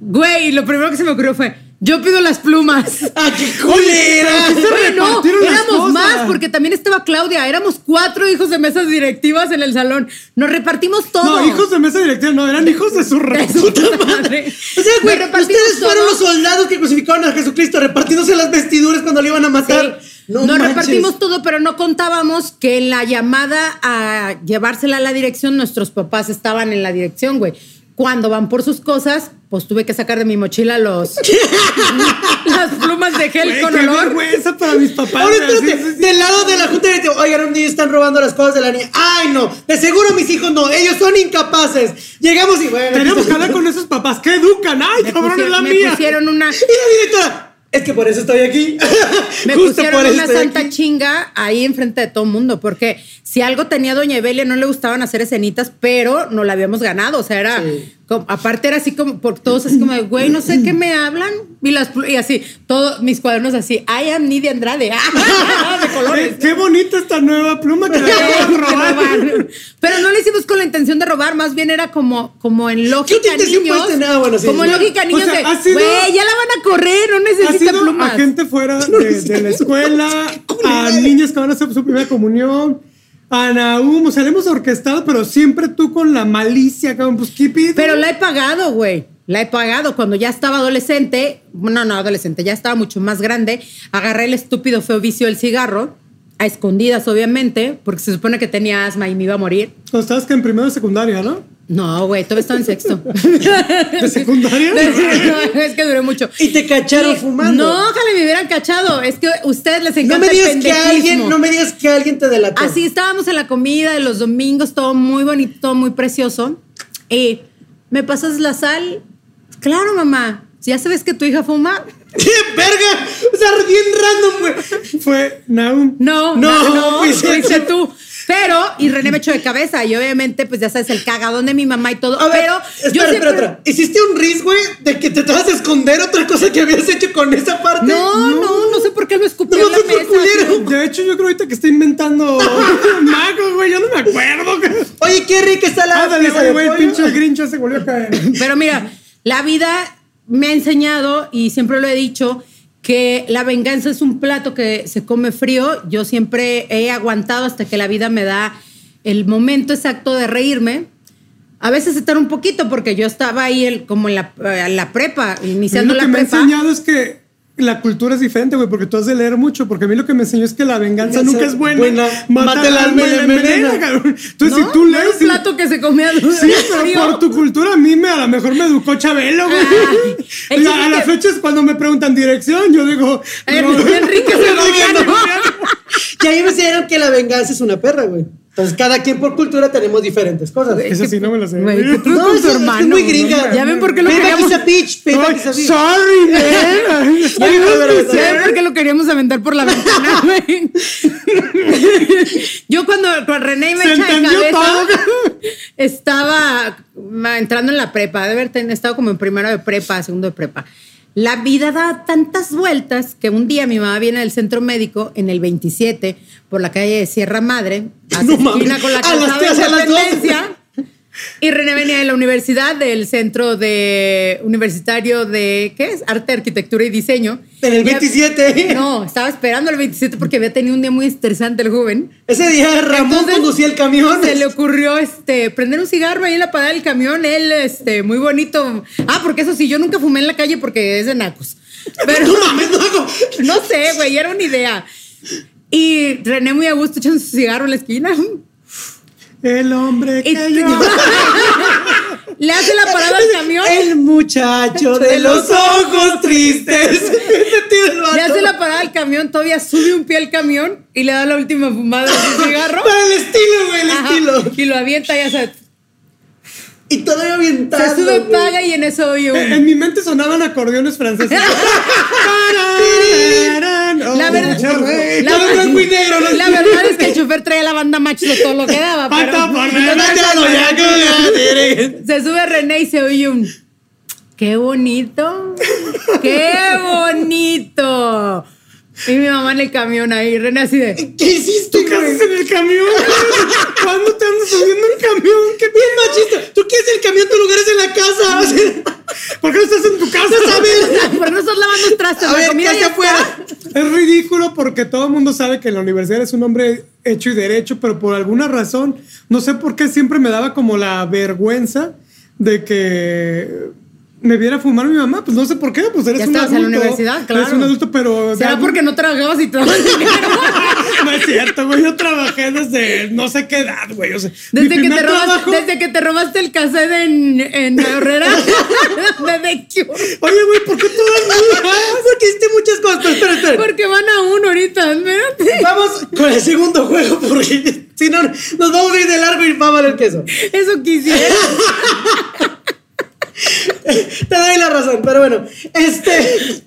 Güey, lo primero que se me ocurrió fue, yo pido las plumas. ¡Ah, qué culera! Güey, no, éramos más, porque también estaba Claudia, éramos cuatro hijos de mesas directivas en el salón. Nos repartimos todo. No, hijos de mesa directiva, no, eran hijos de su re- De su puta madre. O sea, güey, ustedes fueron todo. los soldados que crucificaron a Jesucristo repartiéndose las vestiduras cuando le iban a matar. Sí. No Nos manches. repartimos todo, pero no contábamos que en la llamada a llevársela a la dirección, nuestros papás estaban en la dirección, güey. Cuando van por sus cosas, pues tuve que sacar de mi mochila los las plumas de gel Güey, con olor. vergüenza para mis papás. Ahora güey, espérate, así, sí, sí. del lado de la junta directiva, oigan, un día están robando las cosas de la niña. Ay, no, de seguro mis hijos no, ellos son incapaces. Llegamos y bueno. Tenemos que hablar con esos papás que educan. Ay, Me, cabrón, es la me mía. pusieron una, Y la directora, es que por eso estoy aquí. me Justo pusieron por una santa aquí. chinga ahí enfrente de todo el mundo, porque si algo tenía Doña Evelia, no le gustaban hacer escenitas, pero no la habíamos ganado. O sea, era. Sí. Como- aparte era así como por todos así como de, güey, no sé qué me hablan. Y, las, y así, todos mis cuadernos así, I am Nidia Andrade. de colores. Qué bonita esta nueva pluma que le acabas de robar. Pero no lo hicimos con la intención de robar, más bien era como, como en lógica intención niños. tener? Ah, bueno, sí. como en lógica O niños sea, de, sido- güey, ya la van a correr, no necesita plumas. a gente fuera de, de la escuela, a niños que van a hacer su primera comunión, a Nahum, o sea, le hemos orquestado, pero siempre tú con la malicia, cabrón, pues keep it. Pero la he pagado, güey. La he pagado cuando ya estaba adolescente. No, no, adolescente, ya estaba mucho más grande. Agarré el estúpido feo vicio del cigarro. A escondidas, obviamente, porque se supone que tenía asma y me iba a morir. Cuando estabas que en primero de secundaria, ¿no? No, güey, todavía estaba en sexto. ¿De secundaria? No, es que duré mucho. Y te cacharon Y- fumando. No, ojalá me hubieran cachado. Es que a ustedes les No encanta me el digas que alguien, no me digas que alguien te delató. Así estábamos en la comida de los domingos, todo muy bonito, todo muy precioso. Y me pasas la sal. Claro, mamá. Ya sabes que tu hija fuma. ¡Qué verga! O sea, bien random, güey. Fue Nahum. No, No, no, no, fuiste fuiste tú. Pero, y René me echó de cabeza. Y obviamente, pues ya sabes, el cagadón de mi mamá y todo. A ver, pero espera, yo espera, siempre. espera. ¿Hiciste un ris, güey, de que te tratas de esconder otra cosa que habías hecho con esa parte? No, no, no, sé por qué lo escupió No, en la no, culero. De hecho, yo creo ahorita que está inventando magos, güey, yo no me acuerdo. Oye, qué rica está la Ándale, pieza güey, el pinche grincho se volvió a caer. Pero mira, la vida me ha enseñado y siempre lo he dicho que la venganza es un plato que se come frío. Yo siempre he aguantado hasta que la vida me da el momento exacto de reírme. A veces estar un poquito porque yo estaba ahí el- como en la, eh, la prepa, A mí iniciando lo que la me ha prepa. enseñado es que la cultura es diferente, güey, porque tú has de leer mucho, porque a mí lo que me enseñó es que la venganza nunca es buena. buena, mata el alma y la envenena. cabrón. Entonces, ¿No? si tú No lees... un plato que se comía Sí, pero por tu cultura a mí me, a lo mejor me educó Chabelo, güey. Y a, a las chiste- fechas cuando me preguntan dirección, yo digo... Eh, no. Enrique Segoviano. Que ahí me enseñaron que la venganza es una perra, güey. Entonces, cada quien por cultura tenemos diferentes cosas. Eso sí, no me lo sé. Güey, ¿qué tú No, con es- tu es hermano? muy gringa. Ya ven por qué lo queríamos is a bitch, payback Ay, is a bitch. sorry, man. Ya ven- por qué lo queríamos aventar por la ventana, güey. Yo cuando, cuando René me Se echa de entendió cabeza, todo. estaba entrando en la prepa, de haber estado como en primero de prepa, segundo de prepa. La vida da tantas vueltas que un día mi mamá viene del centro médico en el 27 por la calle de Sierra Madre, hace No con la a las de tres, a las. Independencia. Y René venía de la universidad, del centro de universitario de, ¿qué es? Arte, Arquitectura y Diseño. En el Ya- 27. No, estaba esperando el 27 porque había tenido un día muy estresante el joven. Ese día Ramón Entonces, conducía el camión. Se le ocurrió este, prender un cigarro ahí en la parada del camión. Él, este, muy bonito. Ah, porque eso sí, yo nunca fumé en la calle porque es de nacos. Pero No mames, no hago. no sé, güey, era una idea. Y René muy a gusto echando su cigarro en la esquina. El hombre que. Le hace la parada al camión. El muchacho de los ojos tristes. Le hace la parada al camión, todavía sube un pie al camión y le da la última fumada de su cigarro. Para el estilo, güey, el Ajá, estilo. Y lo avienta, ya sabes. Y todavía avientando. Se sube, güey. paga y en eso oye un- Eh, En mi mente sonaban acordeones franceses. La verdad, Monterrey. la, Todo en blanco y negro, ¿no? la verdad es que el chofer traía la banda macho de todo lo que daba. Pero se sube René y se oye un. ¡Qué bonito! ¡Qué bonito! Y mi mamá en el camión ahí, René así de. ¿Qué hiciste, ¿Qué haces güey? en el camión? ¿Cuándo te andas subiendo en camión? ¿Qué Bien machista. ¿Tú quieres el camión? Tu lugar es en la casa. ¿Por qué no estás en tu casa? ver, ¿Por qué no estás lavando trastes? a ver, ¿qué afuera? Es ridículo porque todo el mundo sabe que en la universidad es un hombre hecho y derecho, pero por alguna razón, no sé por qué siempre me daba como la vergüenza de que me viera fumar mi mamá. Pues no sé por qué, pues eres Ya un adulto. en la universidad, claro. Eres un adulto, pero... ¿Será porque no trabajabas y te daban dinero? No es cierto, güey. Yo trabajé desde no sé qué edad, güey. O sea, mi Desde que, te robaste, trabajo- desde que te robaste el cassette en, en Herrera de The Cure. Oye, güey, ¿por qué todas? Porque hiciste muchas cosas. Espera, espera. Porque van a uno ahorita, espérate. Vamos con el segundo juego porque si no nos vamos a ir de largo y va a valer queso. Eso quisiera. Te doy la razón, pero bueno, este.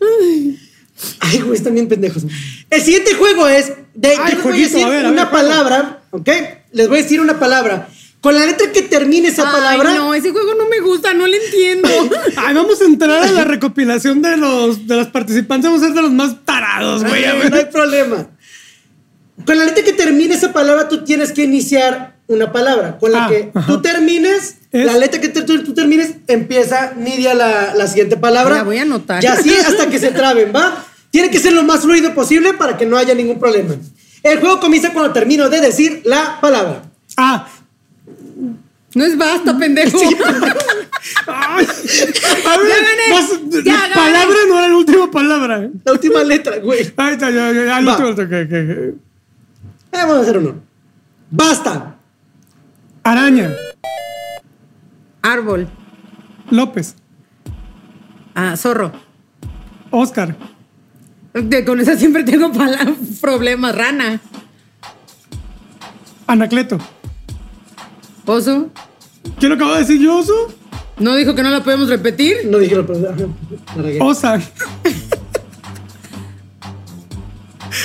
Ay, güey, están bien pendejos. El siguiente juego es de. Ay, yo les voy a jueguito, decir a ver, a una ver, palabra, ¿ok? Les voy a decir una palabra. Con la letra que termine esa palabra. No, ese juego no me gusta, no le entiendo. Ay, vamos a entrar a la recopilación de los de los participantes. Vamos a ser de los más tarados, güey. No hay problema. Con la letra que termine esa palabra, tú tienes que iniciar una palabra. Con la Ah, que ajá. tú termines, Es- la letra que te- tú, tú termines, empieza Nidia la, la siguiente palabra. La voy a anotar. Y así hasta que se traben, ¿va? Tiene que ser lo más fluido posible para que no haya ningún problema. El juego comienza cuando termino de decir la palabra. Ah, No es basta, pendejo. ay. A ver, Ya gané, ya la gané. palabra no era la última palabra. La última letra, güey. Ahí está, ya, ya, ya, Va. último, que- que- Eh, vamos a hacer uno. Basta. Araña, Árbol. López, Ah, zorro. Oscar, De- con esa siempre tengo problemas. Rana. Anacleto. Oso. ¿Quién lo acabo de decir yo, Oso? ¿No dijo que no la podemos repetir? No dije la palabra. La regué. Osa,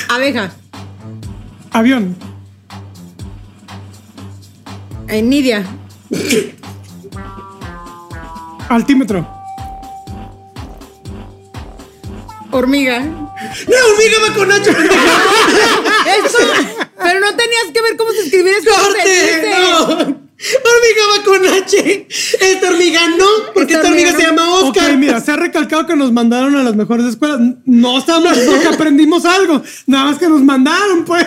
Abeja. avión, Eh, Nidia. altímetro, Hormiga. ¡No, hormiga va con Nacho! Eso. Pero no tenías que ver cómo se escribía eso. ¡Corte! ¡No! Hormiga va con H. Esta hormiga no, porque esta Esta hormiga hormiga se llama Ok, Oscar. mira, se ha recalcado que nos mandaron a las mejores escuelas. No estamos porque aprendimos algo. Nada más que nos mandaron, pues.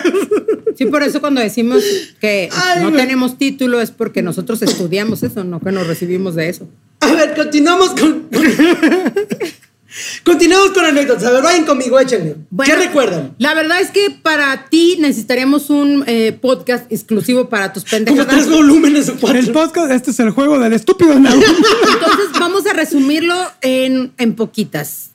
Sí, por eso cuando decimos que Ay, no tenemos título es porque nosotros estudiamos eso, no que nos recibimos de eso. A ver, continuamos con. continuamos con anécdotas. A ver, vayan conmigo, échenle. Bueno, ¿Qué recuerdan? La verdad es que para ti necesitaríamos un eh, podcast exclusivo para tus Como pendejadas. tres volúmenes o El cuatro. podcast, este es el juego del estúpido Naum. Entonces vamos a resumirlo en, en poquitas.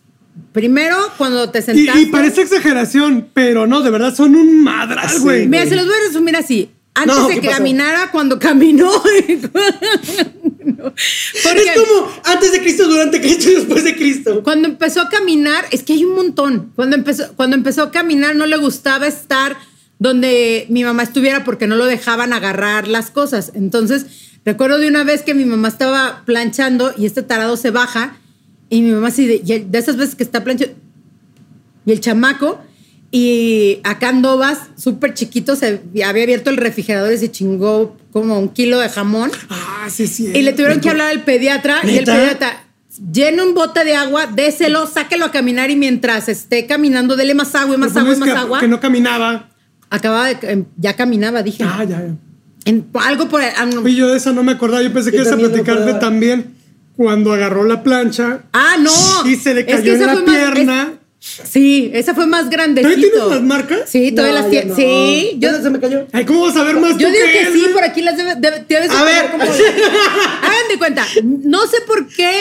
Primero, cuando te sentaste. y parece exageración, pero no, de verdad son un madral, güey. Mira, se los voy a resumir así. Antes No, de ¿qué que pasó? caminara, cuando caminó. Porque Es como antes de Cristo, durante Cristo y después de Cristo. cuando empezó a caminar, es que hay un montón. Cuando empezó, cuando empezó a caminar, no le gustaba estar donde mi mamá estuviera porque no lo dejaban agarrar las cosas. Entonces, recuerdo de una vez que mi mamá estaba planchando y este tarado se baja y mi mamá así de, de esas veces que está planchando y el chamaco y acá en Dobas, súper chiquito, se había abierto el refrigerador y se chingó como un kilo de jamón. Ah, sí, sí. Y le tuvieron que hablar al pediatra y el pediatra, llena un bote de agua, déselo, sáquelo a caminar y mientras esté caminando, dele más agua y más agua y más que, agua. que no caminaba. Acababa de, em, ya caminaba, dije. Ah, ya, ya. En- algo por ah, no. Y yo de esa no me acordaba. Yo pensé que ibas a no platicarte acordaba. también cuando agarró la plancha Ah, no. y se le Es que cayó en la fue más- pierna. Sí, esa fue más grandecito. ¿Todavía tienes las marcas? Sí, todavía No, las tienes. no. Sí, yo, Ya se me cayó. Ay, ¿cómo vas a ver más yo digo que sí, por aquí las debe, debe- debes de A ver. como- Hagan de cuenta, no sé por qué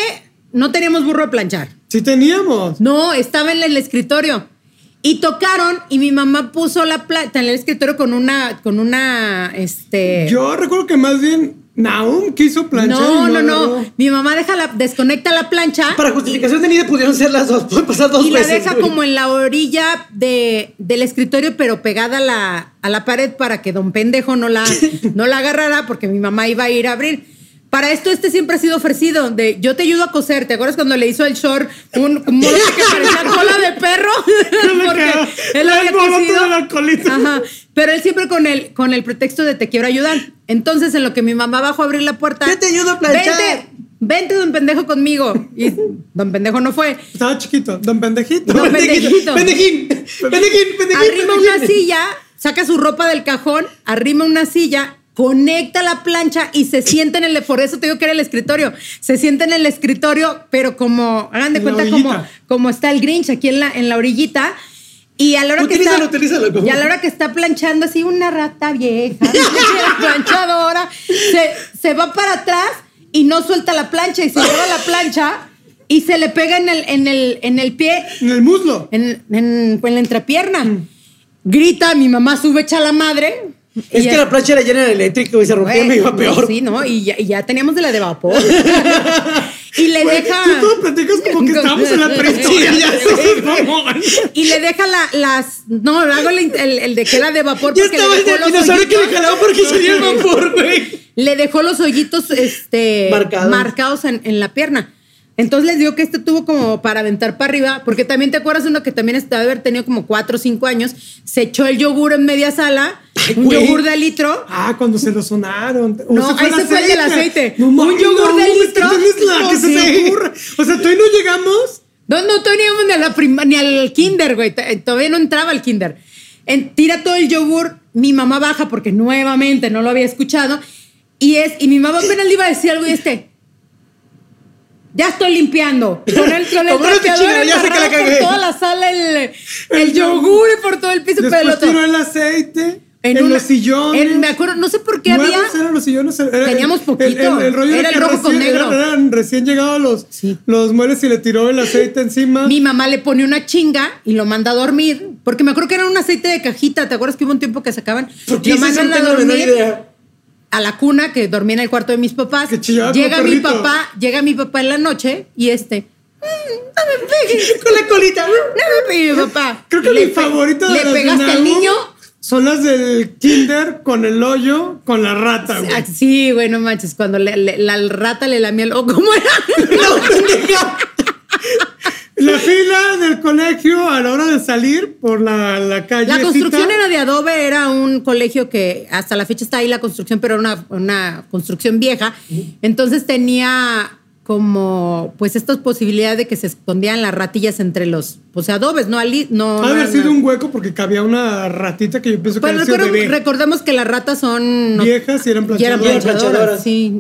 no teníamos burro de planchar. Sí teníamos. No, estaba en el escritorio. Y tocaron y mi mamá puso la plata en el escritorio con una, con una, este... Yo recuerdo que más bien Naum quiso planchar. no, y no, no. Mi mamá deja la, desconecta la plancha Para justificación de Nide pudieron ser las dos. Pueden pasar dos y la veces. deja güey. como en la orilla de, del escritorio, pero pegada a la, a la pared para que don pendejo no la, no la agarrara, porque mi mamá iba a ir a abrir. Para esto, este siempre ha sido ofrecido de yo te ayudo a coser. ¿Te acuerdas cuando le hizo el short un, modo que parecía cola de perro? Porque él había de la colita. Ajá. Pero él siempre con el, con el pretexto de te quiero ayudar. Entonces, en lo que mi mamá bajó a abrir la puerta. Yo te ayudo a planchar. Vente, vente, don pendejo, conmigo. Y don pendejo no fue. Estaba chiquito, don pendejito. Don pendejito. Pendejín. Pendejín. Pendejín. Arrima una silla, saca su ropa del cajón, arrima una silla, conecta la plancha y se sienta en el. Por eso te digo que era el escritorio. Se sienta en el escritorio, pero como, hagan de cuenta como, como está el Grinch aquí en la, en la orillita. Y a la hora que está. como- Y a la hora que está planchando así una rata vieja, la planchadora, se, se va para atrás y no suelta la plancha y se lleva la plancha y se le pega en el, en el, en el pie En el muslo. en, en, en la entrepierna. Grita, mi mamá sube echa la madre. Es y que ya- la plancha era llena de eléctrico y se rompió y me iba peor. Sí, ¿no? Y ya, y ya teníamos de la de vapor. y le Güey, deja. Tú todo platicas como que estábamos en la prehistoria. Mamón. Y le deja la- las. No, hago el, el- el de que era de vapor Ya estaba el dinosaurio que le jalaba porque salía el vapor, güey. le dejó los hoyitos este, Marcados. marcados en, en la pierna. Entonces les digo que este tuvo como para aventar para arriba, porque también te acuerdas uno que también estaba haber tenido como 4 o 5 años, se echó el yogur en media sala, un güey. yogur de litro, Ah, cuando se lo sonaron. O No, ahí se fue el del aceite. No, Un yogur de litro. la que se Sí. te ocurre. O sea, todavía no llegamos. No, no, todavía no íbamos ni, a la prima- ni al kinder, güey. T- Todavía no entraba al kinder. En- tira todo el yogur. Mi mamá baja porque nuevamente no lo había escuchado. Y es, y mi mamá apenas le iba a decir algo y este. Ya estoy limpiando. Con el, con el trapeador ya sé que la cagué. por toda la sala el, el yogur y por todo el piso. pero el Después tiró el aceite. En, una- los sillones. en- me acuerdo, no sé por qué había. Eran los sillones. era- Teníamos poquito. El, el- el rollo Era el rojo con recién- negro. Eran, eran recién llegados los, Sí. los muebles y le tiró el aceite encima. Mi mamá le pone una chinga y lo manda a dormir. Porque me acuerdo que era un aceite de cajita. ¿Te acuerdas que hubo un tiempo que sacaban? ¿Por qué lo mandan No a dormir idea. A la cuna que dormía en el cuarto de mis papás. Que chillaba como Llega mi papá, llega mi papá en la noche y este. "Mm, no me pegues. Con la colita. No me pegues, papá. Creo que Le mi favorita de ¿Le de pegaste al niño? Son las del kinder con el hoyo, con la rata, güey. Sí, güey, no manches. Cuando le- le- la rata le lamía el. ¿O cómo era? No, pendeja. La fila del colegio a la hora de salir por la, la calle. La construcción era de adobe, era un colegio que hasta la fecha está ahí la construcción, pero era una, una construcción vieja. Entonces tenía como pues estas posibilidades de que se escondían las ratillas entre los pues adobes, no ali, no. Ha de no haber eran- sido un hueco porque cabía una ratita que yo pienso que Pues sido recuerdo- bebé. recordemos que las ratas son no- Viejas y eran y eran planchadoras. planchadoras, Planchadoras. sí,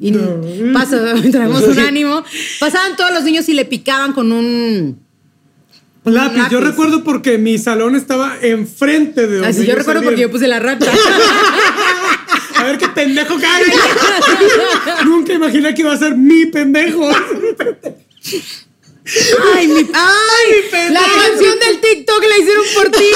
y, y No. pasa, traemos un ánimo. Pasaban todos los niños y le picaban con un Lápiz. Yo recuerdo porque mi salón estaba enfrente de donde Así yo recuerdo porque yo puse la rata. A ver qué pendejo cae. Nunca imaginé que iba a ser mi pendejo. Ay, mi, ay, la canción del TikTok la hicieron por ti.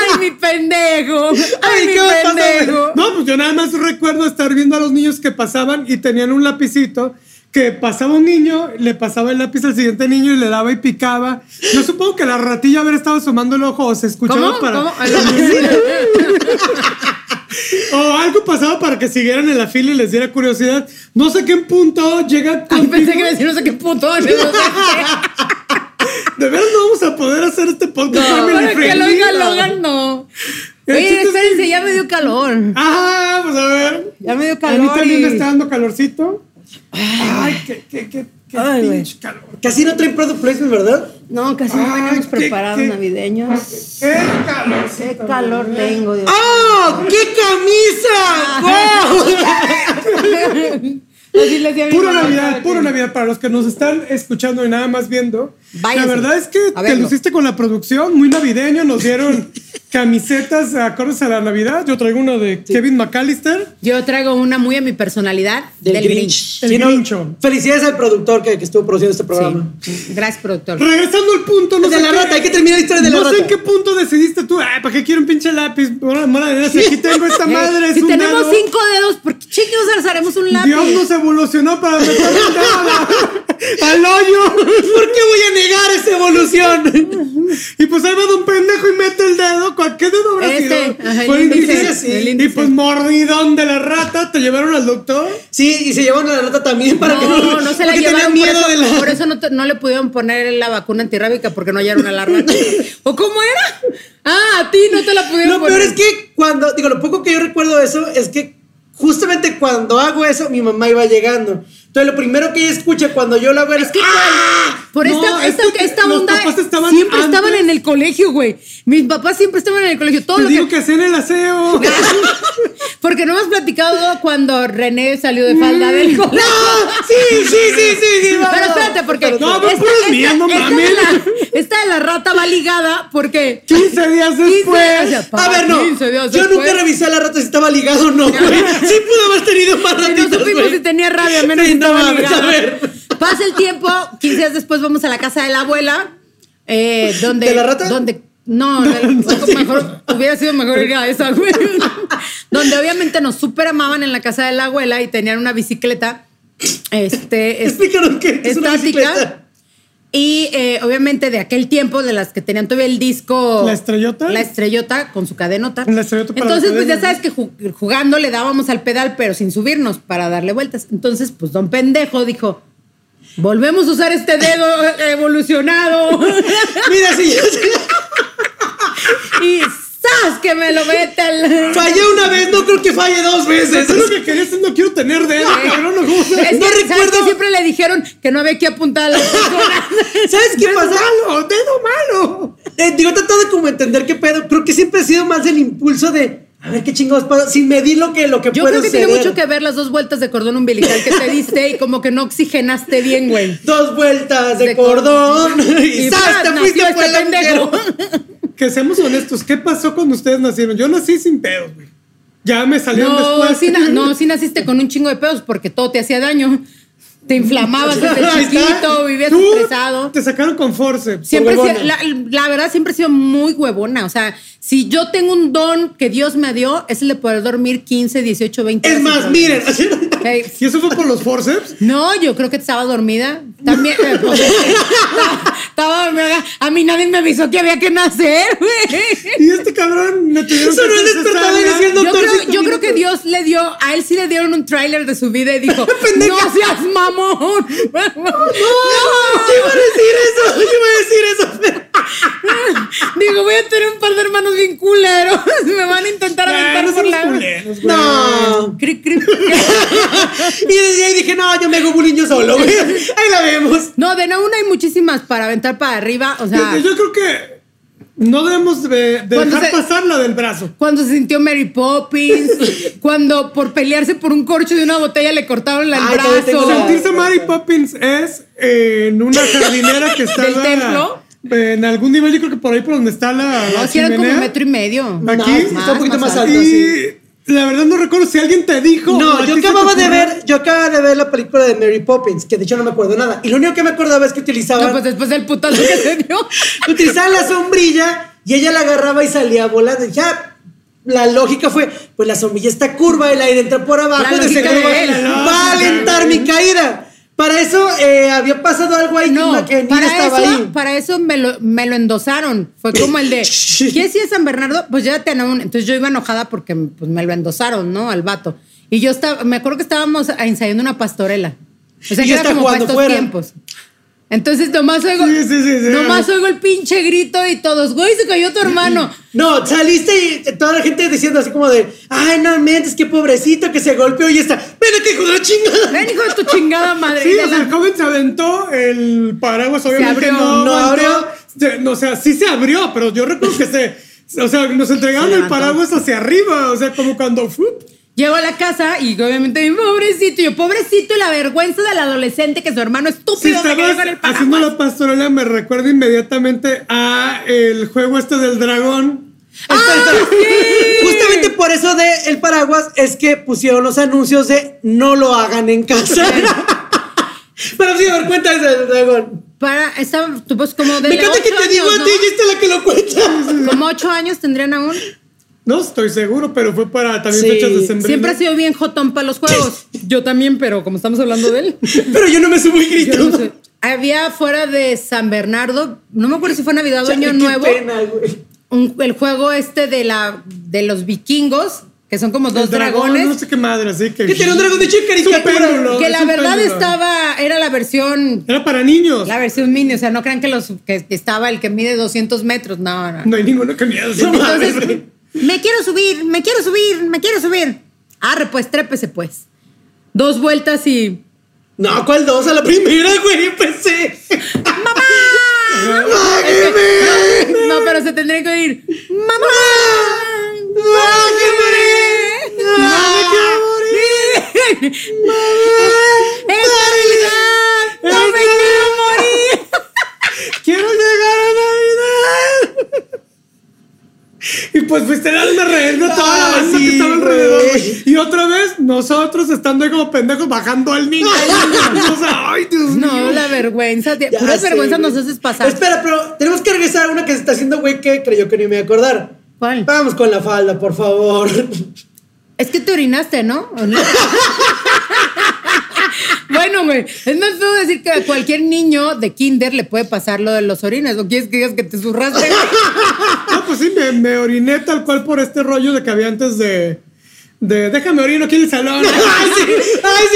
Ay, mi pendejo. Ay, Ay, mi pendejo. No, pues yo nada más recuerdo estar viendo a los niños que pasaban y tenían un lapicito que pasaba un niño, le pasaba el lápiz al siguiente niño y le daba y picaba. Yo supongo que la ratilla haber estado asomando el ojo o se escuchaba ¿Cómo? para. ¿Cómo? O algo pasaba para que siguieran en la fila y les diera curiosidad. No sé qué punto llega Ay, pensé que iba a decir no sé qué puto. No sé De veras no vamos a poder hacer este podcast family Para que lo oiga ¿no? Logan, no. Oye, espérense, ya me dio calor. Ah, pues a ver. Ya me dio A calor. mí también y- me está dando calorcito. Ay, qué, qué, qué, qué Ay, pinche calor. Casi no traen product placement, ¿verdad? No, casi no Ay, venimos qué- preparados navideños. Qué calor. Qué calor tengo, Dios. ¡Oh! ¡Qué camisa! ¡Wow! Mamá Navidad, que- Navidad. Para los que nos están escuchando y nada más viendo. Váyanse la verdad es que te luciste con la producción, muy navideño. Nos dieron camisetas acordes a la Navidad. Yo traigo una de Kevin McAllister. Yo traigo una muy a mi personalidad Del, del, Grinch. El Sí, no, Grincho. Felicidades al productor que, que estuvo produciendo este programa. Sí. Gracias, productor. Regresando al punto, no De sé la qué- rata, hay que terminar la historia de la no sé rata. en qué punto decidiste tú, "Ay, ¿para qué quiero un pinche lápiz? Bueno, madre, si aquí tengo esta madre, es si un tenemos dedo. cinco dedos, ¿por qué chingos haremos un lápiz? Dios nos evolucionó para meter un dedo al hoyo. ¿Por qué voy a negar esa evolución? Y pues ahí va de un pendejo y mete el dedo. ¿Cuál- ¿Qué dedo habrá Este, sido? ajá, el Fue el índice, índice. sí. el Y pues mordidón de la rata, te llevaron al doctor. Sí, y se llevaron a la rata también para que No, no se la llevaron. Por miedo eso, de la. por eso no, te- no le pudieron poner la vacuna antirrábica porque no hallaron a la rata. ¿O cómo era? Ah, a ti no te la pudieron Lo poner. peor es que cuando, digo, lo poco que yo recuerdo de eso es que justamente cuando hago eso, mi mamá iba llegando. Entonces, lo primero que ella escucha cuando yo la hago es que ¡Ah! por No, esta, es esta, esta los onda papás estaban siempre antes. estaban en el colegio, güey. Mis papás siempre estaban en el colegio. Todo Te lo digo que, que hacen el aseo. Porque no hemos platicado cuando René salió de falda del colegio. ¡No! Sí, sí, sí, sí, Pero espérate, porque No, pero no esta mames. de la, esta de la rata va ligada porque 15 días 15 después. A ver, no. 15 días Yo después. nunca revisé a la rata si estaba ligado o no, güey. Sí pudo haber tenido más Y no ratitas, supimos güey. si tenía rabia, menos Sí, no estaba mames, ligada. a ver. Pasa el tiempo, 15 días después vamos a la casa de la abuela, eh, donde... ¿De la rata? Donde, no, mejor, hubiera sido mejor ir a esa, güey. donde obviamente nos súper amaban en la casa de la abuela y tenían una bicicleta, este... es- Explícanos qué es una bicicleta. estática. Y eh, obviamente de aquel tiempo, de las que tenían todavía el disco. ¿La estrellota? La estrellota con su cadenota. La estrellota para Entonces, la pues ya sabes que ju- jugando le dábamos al pedal, pero sin subirnos para darle vueltas. Entonces, pues don pendejo dijo: Volvemos a usar este dedo evolucionado. Mira, sí, y ¡zas! que me lo mete al. fallé una vez, no creo que falle dos veces. Eso es lo que quería decir, no quiero tener dedo, cabrón. No, ¿cómo se- Es que, No ¿sabes recuerdo- que siempre le dijeron que no había que apuntar a personas? ¿Sabes qué Dedo pasa? malo, dedo malo. Eh, digo, he tratado de como entender qué pedo. Creo que siempre ha sido más el impulso de a ver qué chingados pasa, sin medir lo que, lo que Yo creo que tiene mucho que ver las dos vueltas de cordón umbilical que te diste y como que no oxigenaste bien, güey. Dos vueltas de, De cordón. y Y. Te fuiste este por el pendejo. Que seamos honestos, ¿qué pasó cuando ustedes nacieron? Yo nací sin pedos, güey. Ya me salieron No, después. sí, no, sí naciste con un chingo de pedos porque todo te hacía daño. Te inflamabas desde chiquito, vivías Tú estresado. Te sacaron con forceps. Siempre sido- la, la verdad, siempre he sido muy huevona. O sea, si yo tengo un don que Dios me dio, es el de poder dormir 15, 18, 20 Es más, miren. problemas. Ok. ¿Y eso fue por los forceps? No, yo creo que estaba dormida. También. eh, pues, estaba, dormida. A mí nadie me avisó que había que nacer, güey. Y este cabrón me tuvieron Eso que no es es cierto. Yo creo, yo creo que. Dios le dio, a él sí le dieron un tráiler de su vida y dijo, no seas mamón. No, yo iba a decir eso. Yo iba a decir eso. Digo, voy a tener un par de hermanos bien culeros. Me van a intentar aventar no por la... culeros, güey. No. Cri, cri. Y desde ahí dije, no, yo me hago bullying yo solo, güey. Ahí la vemos. No, de no una hay muchísimas para aventar para arriba. O sea, Yo, yo creo que no debemos de, de Cuando dejar se- pasar la del brazo. cuando se sintió Mary Poppins, cuando por pelearse por un corcho de una botella le cortaron el Ay, tengo brazo. la- Sentirse Mary Poppins es eh, en una jardinera que está ¿Del templo? en algún nivel, yo creo que por ahí por donde está la, la No, si eran como chimenea. metro y medio. Aquí No, está un poquito más alto. Y sí. La verdad no recuerdo si alguien te dijo. No, yo acababa de ver, yo acababa de ver la película de Mary Poppins, que de hecho no me acuerdo nada. Y lo único que me acordaba es que utilizaban, No, pues después del putazo que se dio. utilizaban la sombrilla y ella la agarraba y salía volando. Ya, la lógica fue, pues la sombrilla está curva, el aire entra por abajo, La de seguro de va a alentar mi caída. Para eso eh, había pasado algo ahí No, que para estaba eso, ahí. para eso me lo, me lo endosaron. Fue como el de, ¿qué si es San Bernardo? Pues ya a un... Entonces yo iba enojada porque pues, me lo endosaron, ¿no? Al vato. Y yo estaba, me acuerdo que estábamos ensayando una pastorela. O sea, que era como para estos fuera. tiempos. Entonces nomás oigo, Sí, sí, sí, nomás oigo el pinche grito y todos, güey, se cayó tu hermano. No, saliste y toda la gente diciendo así como de, ay, no mentes, qué pobrecito que se golpeó y está, ven aquí, hijo de la chingada. Ven, hijo de tu chingada madre. Sí, o sea, el joven se aventó el paraguas, obviamente abrió. no, No abrió. No, o sea, sí se abrió, pero yo recuerdo que se. O sea, nos entregaron Se el paraguas hacia arriba, o sea, como cuando. ¡fup! Llego a la casa y obviamente mi pobrecito, yo pobrecito y la vergüenza del adolescente que su hermano Si estúpido se quedó estabas con el haciendo paraguas. la pastorela, me recuerda inmediatamente a el juego este del dragón. ¡Ah, Justamente por eso de el paraguas es que pusieron los anuncios de no lo hagan en casa. Pero sí, a ver, cuenta ese del dragón. Para, estaba, tú pues como de Me encanta que te digo años, a ti y esta es la que lo cuenta. Como ocho años tendrían aún. No estoy seguro, pero fue para también Sí. fechas de Siempre ha sido bien jotón para los juegos. Yo también, pero como estamos hablando de él. Pero yo no me subo y grito. Yo no sé. Había fuera de San Bernardo, no me acuerdo si fue Navidad o Año Qué Nuevo, pena, güey. un- el juego este de la de los vikingos, que son como dos dragón, dragones. No sé qué madre, así que. Que tiene un dragón de chica caricatura. péndulo, que la verdad péndulo. estaba, era la versión, Era para niños. la versión mini, o sea, no crean que los que estaba el que mide 200 metros, no, no. No hay ninguno que miedo. Entonces, me quiero subir, me quiero subir, me quiero subir. Arre, pues, trépese, pues. Dos vueltas y. No, ¿cuál dos? A la primera, güey, empecé. ¡Mamá! No, pero se tendría que oír. ¡Mamá! ¡Me quiero morir! ¡Es Navidad! ¡No me quiero morir! ¡Quiero llegar a Navidad! Y pues fuiste a darme reír de toda la Ah, banda sí, que estaba alrededor. güey. Y otra vez, nosotros estando ahí como pendejos bajando al niño. o sea, ay, Dios mío. No, la vergüenza. tía. Puras sé, vergüenzas nos haces pasar. Espera, pero tenemos que regresar a una que se está haciendo, güey, que creyó que no me iba a acordar. ¿Cuál? Vamos con la falda, por favor. Es que te orinaste, ¿no? Bueno, güey, es más puedo decir que a cualquier niño de kinder le puede pasar lo de los orines. ¿O quieres que digas que te zurraste? Pues sí, me oriné tal cual por este rollo de que había antes de. De déjame orino aquí en el salón. ¡Ay, sí! ¡Ay,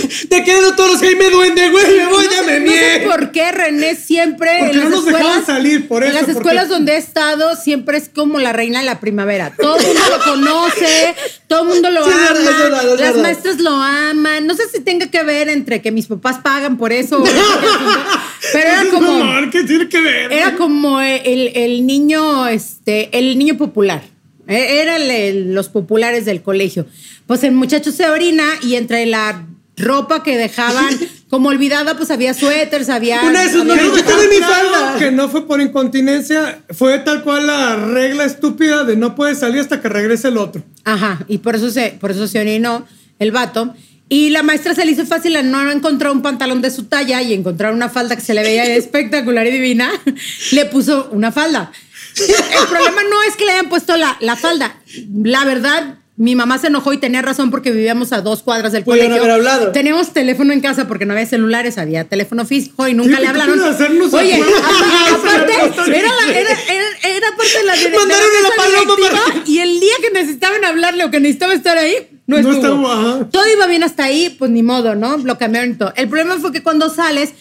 sí! Te quedan todos los Jaime Duende, güey. Me voy, no ya me no sé por qué René siempre Porque en las no nos escuelas, dejaban salir, por en eso, las porque- escuelas donde he estado siempre es como la reina de la primavera. Todo el mundo lo conoce, todo el mundo lo Sí, es ama, verdad, es verdad, es las maestras lo aman. No sé si tenga que ver entre que mis papás pagan por eso, pero era como ¿Qué tiene que ver? era como el, el niño, este, el niño popular. E- Era el- el- los populares del colegio. Pues el muchacho se orina y entre la ropa que dejaban como olvidada, pues había suéteres, había. Una de sus había- no de mi falda. Que no fue por incontinencia, fue tal cual la regla estúpida de no puedes salir hasta que regrese el otro. Ajá, y por eso se, por eso se orinó el vato. Y la maestra se le hizo fácil, no encontró un pantalón de su talla y encontrar una falda que se le veía espectacular y divina, le puso una falda. El problema no es que le hayan puesto la, la falda. La verdad, mi mamá se enojó y tenía razón porque vivíamos a dos cuadras del Pudieron colegio. haber hablado. Teníamos teléfono en casa porque no había celulares, había teléfono físico y nunca le ¿qué hablaron. hacernos Oye, a- aparte, era, la- era, era- era parte de la, la Mandaron a la paloma directiva para- y el día que necesitaban hablarle o que necesitaba estar ahí, no No estuvo. ajá. Todo iba bien hasta ahí, pues ni modo, ¿no? Lo cambiaron todo. El problema fue que cuando sales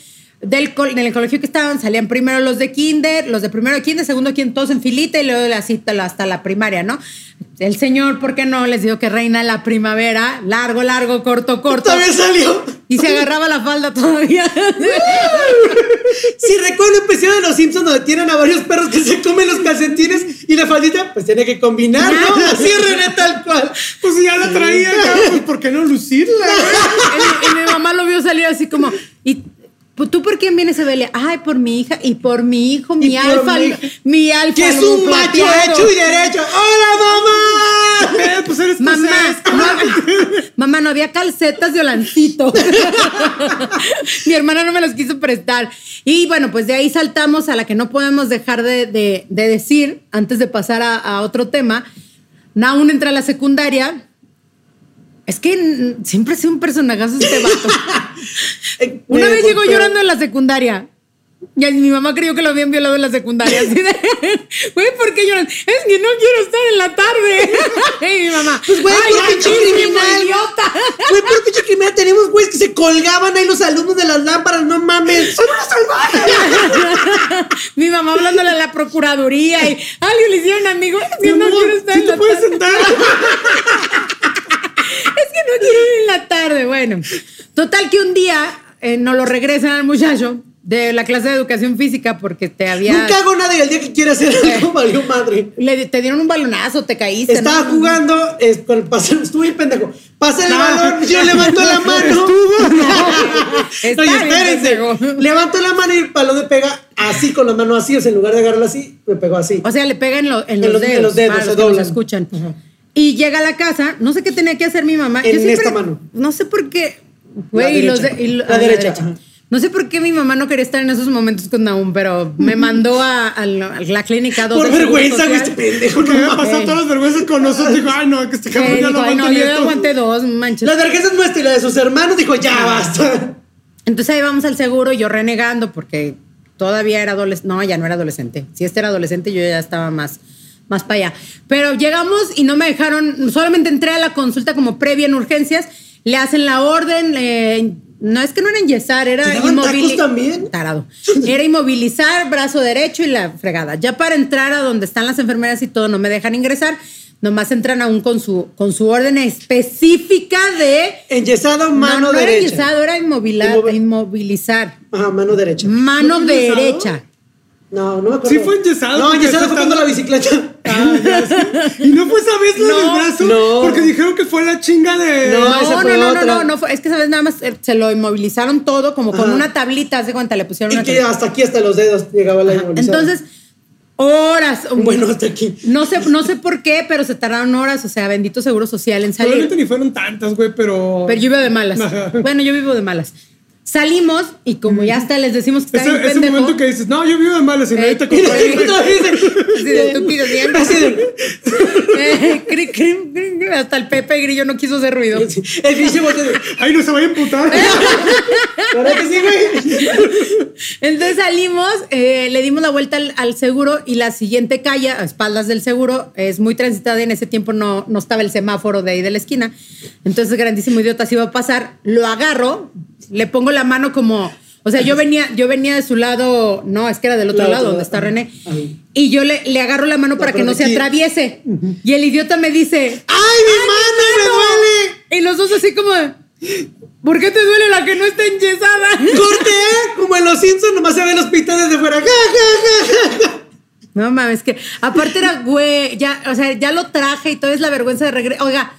del, col- del colegio que estaban, salían primero los de kinder, los de primero de kinder, segundo de kinder, todos en filita y luego de la cita hasta la primaria, ¿no? El señor, ¿por qué no? Les digo que reina la primavera, largo, largo, corto, corto. Todavía salió. Y se agarraba la falda todavía. Si recuerdo el episodio de Los Simpsons donde tienen a varios perros que se comen los calcetines y la faldita, pues tiene que combinar, ¿no? Así es René tal cual. Pues ya la traía, pues ¿por qué no lucirla? mi mamá lo vio salir así como, ¿y tú por quién vienes, Evelia? Ay, por mi hija y por mi hijo, mi alfa, mi- mi, alfa. Que es un macho plateado". hecho y derecho. ¡Hola, mamá! Eh, pues eres Mamá, no, mamá, no había calcetas de Olancito. Mi hermana no me los quiso prestar. Y bueno, pues de ahí saltamos a la que no podemos dejar de, de- de decir antes de pasar a, a otro tema. Aún entra a la secundaria. Es que siempre sido un personajazo este vato. Eh, Una eh, vez llegó llorando en la secundaria. Y mi mamá creyó que lo habían violado en la secundaria. Así de, güey, ¿por qué lloran? Es que no quiero estar en la tarde. y mi mamá, Pues, güey, "Ay, ay, pinche criminal. idiota. Güey, puro pinche criminal. Tenemos güeyes que se colgaban ahí los alumnos de las lámparas. No mames. Son unos salvajes. mi mamá hablándole a la procuraduría y alguien le hicieron amigo. Es que no quiero estar ¿sí en te la puedes tarde. sentar? Es que no quiero ir en la tarde. Bueno, total que un día eh, nos lo regresan al muchacho de la clase de educación física porque te había. Nunca hago nada y el día que quiere hacer algo valió madre. Le, te dieron un balonazo, te caíste. Estaba ¿no? jugando, es, con el estuve pendejo. Pasa el No. balón, yo levanto la mano. Oye, bien espérense. Levanto la mano y el balón me pega así con la mano así. O sea, en lugar de agarrarla así, me pegó así. O sea, le pega en, lo- en En los, los- en dedos. los dedos, se los que nos doblan. escuchan. Y llega a la casa, no sé qué tenía que hacer mi mamá. En Yo siempre- esta mano. No sé por qué. La Güey, y los derecha. de- y lo- La derecha, ajá. No sé por qué mi mamá no quería estar en esos momentos con Naum, pero me mandó a, a la, a la clínica dos Por vergüenza, güey, este pendejo. Había mames. pasado todas las vergüenzas con nosotros. Dijo, ay, no, que este cabrón Eh, ya dijo, no "Ay, no, aguanta yo ya esto". aguanté dos, manches. La vergüenza es nuestra y la de sus hermanos dijo, ya basta. Entonces ahí vamos al seguro, yo renegando porque todavía era adolescente. No, ya no era adolescente. Si este era adolescente, yo ya estaba más, más para allá. Pero llegamos y no me dejaron, solamente entré a la consulta como previa en urgencias, le hacen la orden, no es que no era enyesar, era ¿Te daban tacos inmovili- también? Tarado. Era inmovilizar brazo derecho y la fregada. Ya para entrar a donde están las enfermeras y todo, no me dejan ingresar. Nomás entran aún con su, con su orden específica de Enyesado, mano no, no era derecha. enyesado, era inmovilar- Inmovi- inmovilizar. Ajá, mano derecha. Mano derecha. No, no me acuerdo. Sí fue enyesado, No, enyesado fue cuando la bicicleta. Ah, ya sé. Y no fue esa vez lo No, del brazo. no. Porque dijeron que fue la chinga de. No, No, esa no, fue no, no, otra. no, no fue- es que sabes nada más eh, se lo inmovilizaron todo como con Ajá. una tablita, hace cuenta, le pusieron Y una que tablita. hasta aquí, hasta los dedos, llegaba la inmovilizada. Entonces, horas. Bueno, hasta aquí. No sé, no sé por qué, pero se tardaron horas, o sea, bendito seguro social en salir. Probablemente ni fueron tantas, güey, pero. Pero yo vivo de malas. Ajá. Bueno, yo vivo de malas. Salimos y como ya hasta les decimos que está Ese, bien ese pendejo. momento que dices, no, yo vivo te y compra. luego- Así Así de estúpido siempre. de- Eh, cri, cri, cri, cri, hasta el Pepe Grillo no quiso hacer ruido. El de. Ay, no se vaya a emputar. ¿Verdad que sí, güey? Entonces salimos, eh, le dimos la vuelta al, al seguro y la siguiente calle, a espaldas del seguro, es muy transitada. En ese tiempo no, no estaba el semáforo de ahí de la esquina. Entonces, grandísimo idiota se iba a pasar. Lo agarro, le pongo la mano como. O sea, yo venía, yo venía de su lado, no, es que era del otro La lado, donde está. René. Y yo le, le agarro la mano para que no de se atraviese. Y el idiota me dice, ¡Ay, mi mano, me duele! y los dos así como, de, ¿por qué te duele la que no está enyesada? Corte, ¿eh? Como en los Simpsons, nomás se ven los pitos desde fuera. No mames, que aparte era güey, ya, o sea, ya lo traje y todo es la vergüenza de regreso. Oiga,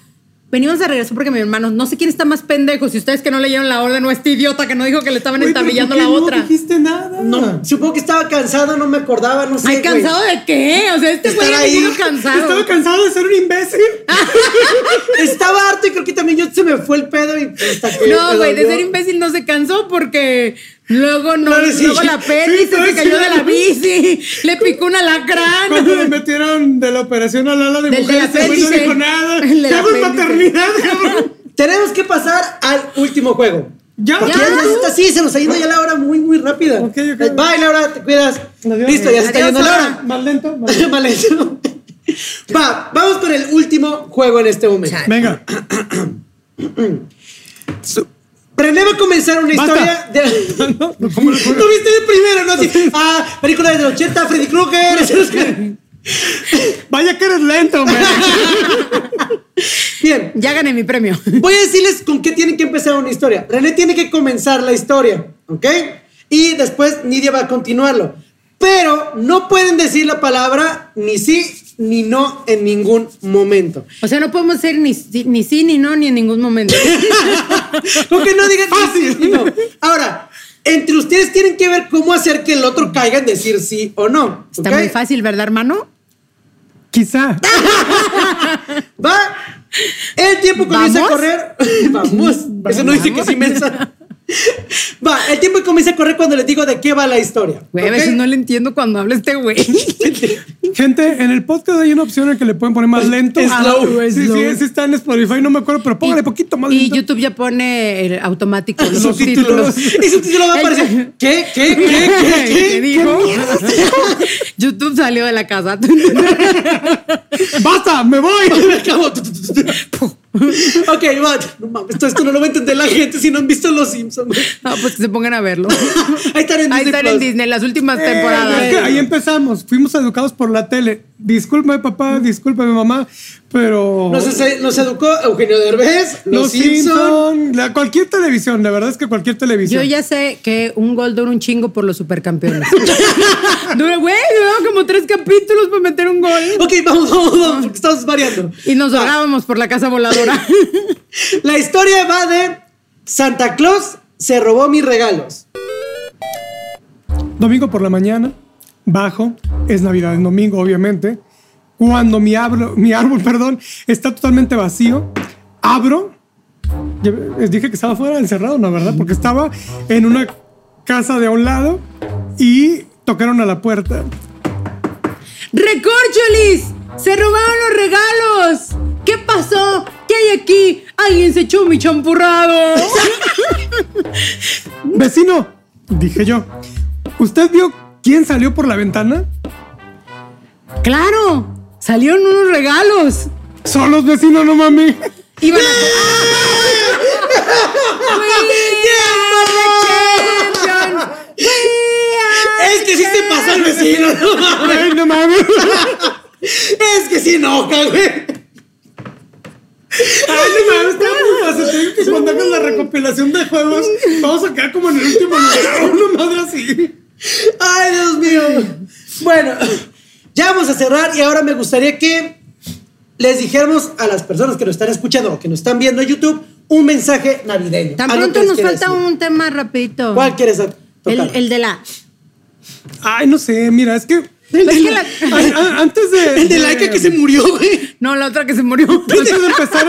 venimos de regreso porque mi hermano, no sé quién está más pendejo, si ustedes que no leyeron la orden o este idiota que no dijo que le estaban ¿por la otra. No dijiste nada. No, supongo que estaba cansado, no me acordaba, no sé. Ay. ¿cansado de qué? O sea, este güey Estar ha venido ahí. cansado. Estaba cansado de ser un imbécil. Estaba harto y creo que también yo se me fue el pedo y hasta que No, güey, de ser imbécil no se cansó porque luego no, sí, luego sí. la peli Sí, se, sí, cayó de la bici, le picó un alacrán. Cuando le metieron de la operación al ala de Del mujeres, del el güey no dijo nada. El del ¿Qué hago en apéndice. maternidad, cabrón? Tenemos que pasar al último juego. Ya, Porque Ya. ya, ya se está así, se nos ha ido ya la hora muy, muy rápida. Ok, ok. Bye, Laura, te cuidas. Adiós. Listo, ya se está yendo la hora. Más lento. más lento. Vale. Va, vamos con el último juego en este momento. Venga. René va a comenzar una Basta. historia de. ¿Tú viste de primero, no? Así, ah, película de los 80, Freddy Krueger. Vaya que eres lento, man. Bien, Ya gané mi premio. voy a decirles con qué tienen que empezar una historia. René tiene que comenzar la historia, ¿ok? Y después Nidia va a continuarlo. Pero no pueden decir la palabra ni sí ni no en ningún momento. O sea, no podemos ser ni, sí- ni sí ni no ni en ningún momento. Con que no digan ni sí ni no. Ahora, entre ustedes tienen que ver cómo hacer que el otro caiga en decir sí o no. Está muy fácil, ¿verdad, hermano? Quizá. Va. El tiempo comienza ¿Vamos? a correr. Vamos. Eso no dice que sí mensa. Va, el tiempo comienza a correr cuando les digo de qué va la historia. Güey, a veces no le entiendo cuando habla este güey. Gente, en el podcast hay una opción en que le pueden poner más lento. Es slow, sí, es sí, slow. sí está en Spotify, no me acuerdo, pero póngale poquito más Y lento. YouTube ya pone el automático los Los subtítulos. subtítulos. Y subtítulo va a aparecer. ¿Qué? ¿Qué? ¿Qué? ¿Qué? ¿Qué ¿Qué? dijo? YouTube salió de la casa. ¡Basta! ¡Me voy! Me acabo. ok, va. No mames, esto, esto no lo va a entender la gente si no han visto Los Simpsons. No, pues que se pongan a verlo. Ahí están en Ahí Disney están en. Disney, las últimas Es que temporadas. ahí empezamos. Fuimos educados por la la tele. Discúlpame, papá, discúlpame, mamá, pero. Nos, nos educó Eugenio Derbez, Los, Los Simpson. Simpson, la- cualquier televisión, la verdad es que cualquier televisión. Yo ya sé que un gol dura un chingo por los supercampeones. dura, güey, duraba como tres capítulos para meter un gol. Ok, vamos, vamos, vamos, porque estamos variando. Y nos ahogábamos por la casa voladora. La historia va de Santa Claus se robó mis regalos. Domingo por la mañana, bajo, es Navidad en domingo, obviamente. Cuando mi, abro- mi árbol, perdón, está totalmente vacío, abro. Les dije que estaba fuera encerrado, ¿no? ¿Verdad? Porque estaba en una casa de a un lado y tocaron a la puerta. ¡Recorcholis! ¡Se robaron los regalos! ¿Qué pasó? ¿Qué hay aquí? ¡Alguien se echó mi champurrado! Vecino, dije yo, ¿usted vio quién salió por la ventana? ¡Claro! ¡Salieron unos regalos! Son los vecinos, no mami. Iban a... Es que sí se pasó el vecino, no mames. No. Es que sí enoja, güey. Ay, no mames, está muy fácil. Te digo que hagas la recopilación de juegos, vamos a quedar como en el último lugar. Una madre así. Ay, Dios mío. Bueno, ya vamos a cerrar y ahora me gustaría que les dijéramos a las personas que nos están escuchando o que nos están viendo en YouTube un mensaje navideño. Tan pronto nos falta decir. un tema rapidito. ¿Cuál quieres a- El, tocar? el de la... Ay, no sé, mira, es que. Es que la- Ay, antes de. El de Laika que se murió, güey. No, la otra que se murió. Antes de empezar.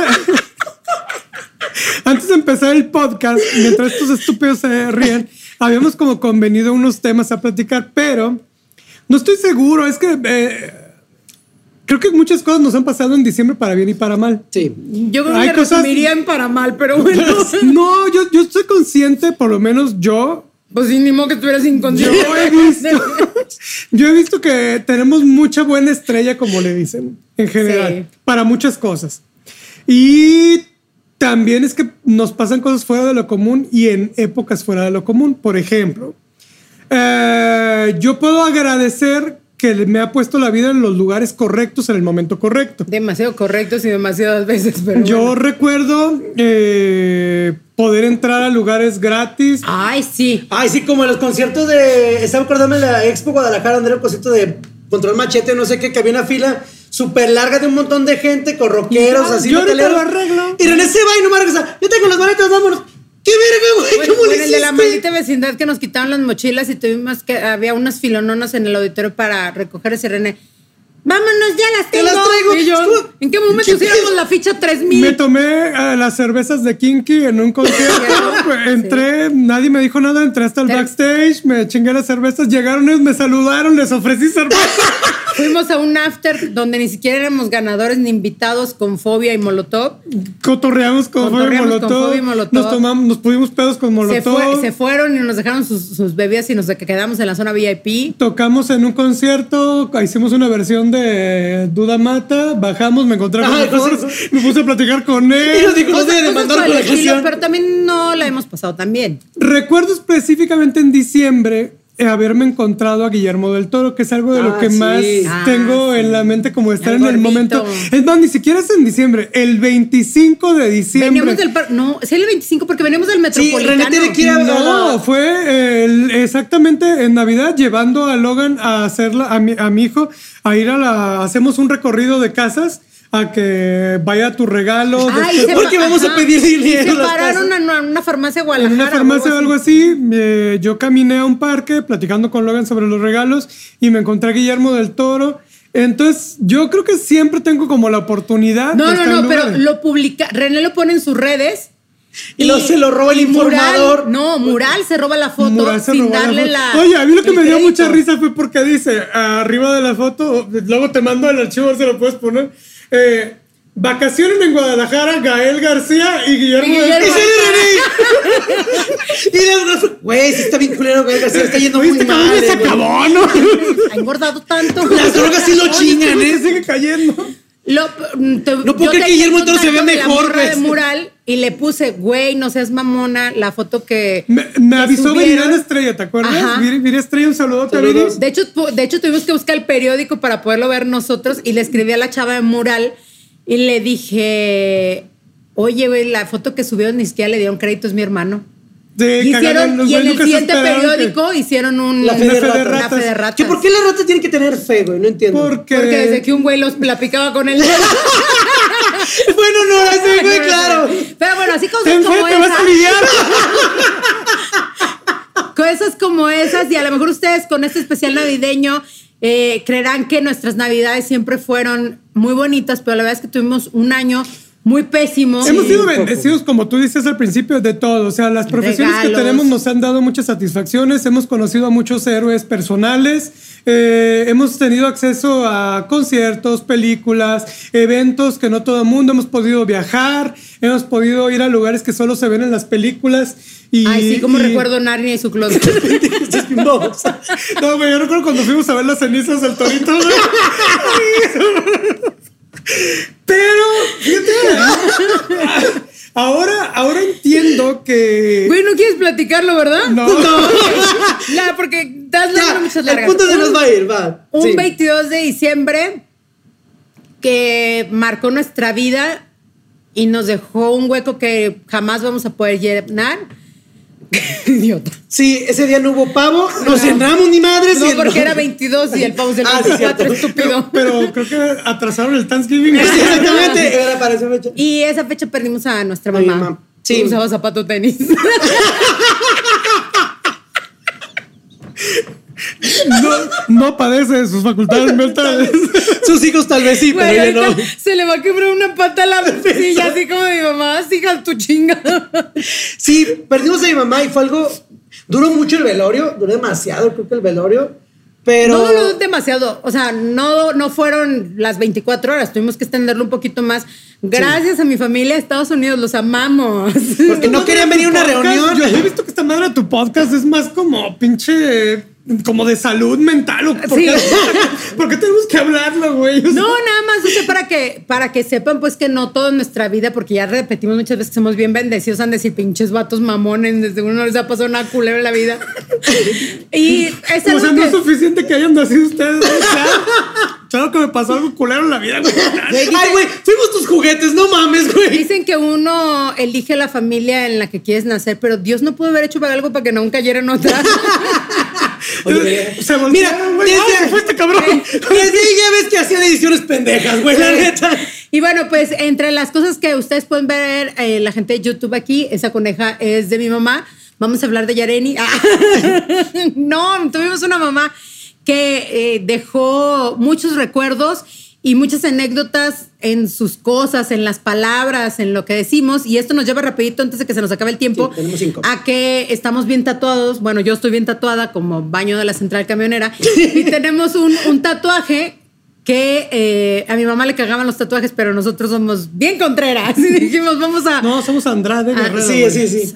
Antes de empezar el podcast, mientras estos estúpidos se ríen, habíamos como convenido unos temas a platicar, pero no estoy seguro. Es que eh, creo que muchas cosas nos han pasado en diciembre para bien y para mal. Sí. Yo creo Hay que cosas- resumiría en para mal, pero bueno. No, yo, yo estoy consciente, por lo menos yo, Pues sí, ni modo que estuvieras inconsciente. Yo he visto, yo he visto que tenemos mucha buena estrella, como le dicen, en general, Sí. para muchas cosas. Y también es que nos pasan cosas fuera de lo común y en épocas fuera de lo común. Por ejemplo, eh, yo puedo agradecer que me ha puesto la vida en los lugares correctos en el momento correcto. Demasiado correctos y demasiadas veces, pero. Yo bueno. recuerdo eh, poder entrar a lugares gratis. Ay, sí. Ay, sí, como en los conciertos de. Estaba acordando en la Expo Guadalajara, donde era un concierto de Control Machete, no sé qué, que había una fila súper larga de un montón de gente con rockeros, Ya, así. yo ahorita lo arreglo. Y René se va y no me regresa. Yo tengo las maletas, vámonos. ¡Qué verga, güey! Bueno, ¿Cómo le bueno, el de la maldita vecindad que nos quitaron las mochilas y tuvimos que. Había unas filononas en el auditorio para recoger ese René. Vámonos, ya las Te tengo. las traigo. Y. ¿En qué momento ¿Qué hiciéramos pedo? la ficha Me 3000? tomé eh, las cervezas de Kinky en un concierto. entré, nadie me dijo nada, entré hasta el backstage, me chingué las cervezas, llegaron ellos, me saludaron, les ofrecí cerveza. Fuimos a un after donde ni siquiera éramos ganadores ni invitados con fobia y molotov. Cotorreamos con Fobia y Cotorreamos con Molotov. Fobia y Molotov. Nos tomamos, nos pudimos pedos con Se, Molotov. fue- se fueron y nos dejaron sus, sus bebidas y nos quedamos en la zona VIP. Tocamos en un concierto, hicimos una versión de Duda Mata, bajamos, me encontré con Ay, cosas- me puse a platicar con Y él. nos dijo, de cosas mandar por la estilo, pero también no la hemos pasado tan bien. Recuerdo específicamente en diciembre haberme encontrado a Guillermo del Toro, que es algo de lo Ah, que sí. más Ah, tengo sí. en la mente como estar El en el momento. Es más, ni siquiera es en diciembre, el 25 de diciembre. Veníamos del par- no, es el 25 porque veníamos del Sí, metropolitano. René tiene que ir a. No, fue el- exactamente en Navidad llevando a Logan a hacerla, a mi, a mi hijo, a ir a la. Hacemos un recorrido de casas a que vaya tu regalo. Ay, después- se Porque vamos a pedir dinero Se pararon en una, una farmacia en Guadalajara. una farmacia o algo así, eh, yo caminé a un parque platicando con Logan sobre los regalos y me encontré a Guillermo del Toro. Entonces, yo creo que siempre tengo como la oportunidad. No, de no, estar no, en pero lo publica, René lo pone en sus redes. Y luego se lo roba el y Mural- informador. no, Mural se roba la foto sin robó la darle foto. la. Oye, a mí lo que me dio mucha risa fue porque dice arriba de la foto, luego te mando el archivo, a ver si lo puedes poner. Eh, vacaciones en Guadalajara, Gael García y Guillermo, Y Guillermo. ¡Ese Toro. es René! y luego, güey, sí está bien culero, güey. Se está yendo muy este cabrón mal. se güey. acabó, ¿no? Ha engordado tanto. Las drogas sí lo chingan, ¿eh? sigue cayendo. Lo- te- No puedo creer que Guillermo Toro se vea mejor, güey. Mural y le puse, güey, no seas mamona, la foto que. Me, me que avisó. Viridiana Estrella, ¿te acuerdas? Vir- Viri Estrella, un saludote a Saludos. De hecho, de hecho, tuvimos que buscar el periódico para poderlo ver nosotros y le escribí a la chava de mural y le dije, oye, güey, la foto que subieron ni siquiera le dieron crédito, es mi hermano. Cagaron, hicieron, y en el siguiente que- periódico hicieron un, La fe de ratas. fe de ratas. ¿Que ¿Por qué la rata tiene que tener fe, güey? No entiendo. Porque, Porque desde que un güey los platicaba con él. bueno, no, así, güey, claro. Pero bueno, así cosas Ten fe, como te vas a lidiar. Cosas como esas, y a lo mejor ustedes con este especial navideño eh, creerán que nuestras navidades siempre fueron muy bonitas, pero la verdad es que tuvimos un año muy pésimo. Hemos sido bendecidos, como tú dices al principio, de todo. O sea, las profesiones que tenemos nos han dado muchas satisfacciones. Hemos conocido a muchos héroes personales. eh, hemos tenido acceso a conciertos, películas, eventos que no todo el mundo. Hemos podido viajar. Hemos podido ir a lugares que solo se ven en las películas. Y, Ay, sí, como y- recuerdo Narnia y su closet. No, No, güey, yo recuerdo cuando fuimos a ver las cenizas del torito. güey. Pero, fíjate ahora, ahora entiendo que. Güey, no quieres platicarlo, ¿verdad? No. La, porque das ya, las muchas el largas. punto se Un- nos va a ir, va. Un Sí. 22 de diciembre que marcó nuestra vida y nos dejó un hueco que jamás vamos a poder llenar. Idiota. Sí, ese día no hubo pavo, no, cenamos ni madres. No, porque era 22 y el pavo es el Ah, sí, 24, cierto. estúpido. Pero creo que atrasaron el Thanksgiving. Sí, exactamente, era para esa fecha. Y esa fecha perdimos a nuestra mamá. Sí. Usaba zapato tenis. No, no padece de sus facultades mentales. Sus hijos tal vez sí, Güey, pero ella no. se le va a quebrar una pata a la silla, así como mi mamá, hija tu chinga. Sí, perdimos a mi mamá y fue algo. Duró mucho el velorio, duró demasiado, creo que el velorio. Pero. No duró demasiado, o sea, no, no fueron las 24 horas, tuvimos que extenderlo un poquito más. Gracias a mi familia de Estados Unidos, los amamos. Porque no querían venir a una Podcast, reunión. Yo he visto que esta madre de tu podcast es más como pinche. Como de salud mental. ¿o ¿Por, Sí. qué, por qué tenemos que hablarlo, güey? O sea, No, nada más, o sea, para que, para que sepan, pues que no todo en nuestra vida, porque ya repetimos muchas veces que somos bien bendecidos, han de decir pinches vatos mamones, desde uno no les ha pasado nada culero en la vida. Y es O algo sea, no es suficiente que hayan nacido ustedes. ¿no? Claro, claro que me pasó algo culero en la vida, güey. Ay, güey, fuimos tus juguetes, no mames, güey. Dicen que uno elige la familia en la que quieres nacer, pero Dios no pudo haber hecho para algo para que no cayera en otra. Oye, Se voltearon, Mira, güey. desde, ¡Ah, se fue este cabrón! desde ahí ya ves que hacían ediciones pendejas, güey, la neta. Y bueno, pues entre las cosas que ustedes pueden ver, eh, la gente de YouTube aquí, esa coneja es de mi mamá. Vamos a hablar de Yareni. Ah. no, tuvimos una mamá que eh, dejó muchos recuerdos y muchas anécdotas en sus cosas, en las palabras, en lo que decimos. Y esto nos lleva rapidito antes de que se nos acabe el tiempo Sí, tenemos cinco. a que estamos bien tatuados. Bueno, yo estoy bien tatuada como baño de la central camionera. y tenemos un, un tatuaje que eh, a mi mamá le cagaban los tatuajes, pero nosotros somos bien contreras. Y dijimos, vamos a... No, somos Andrade Ah, Guerrero. Sí, sí, sí.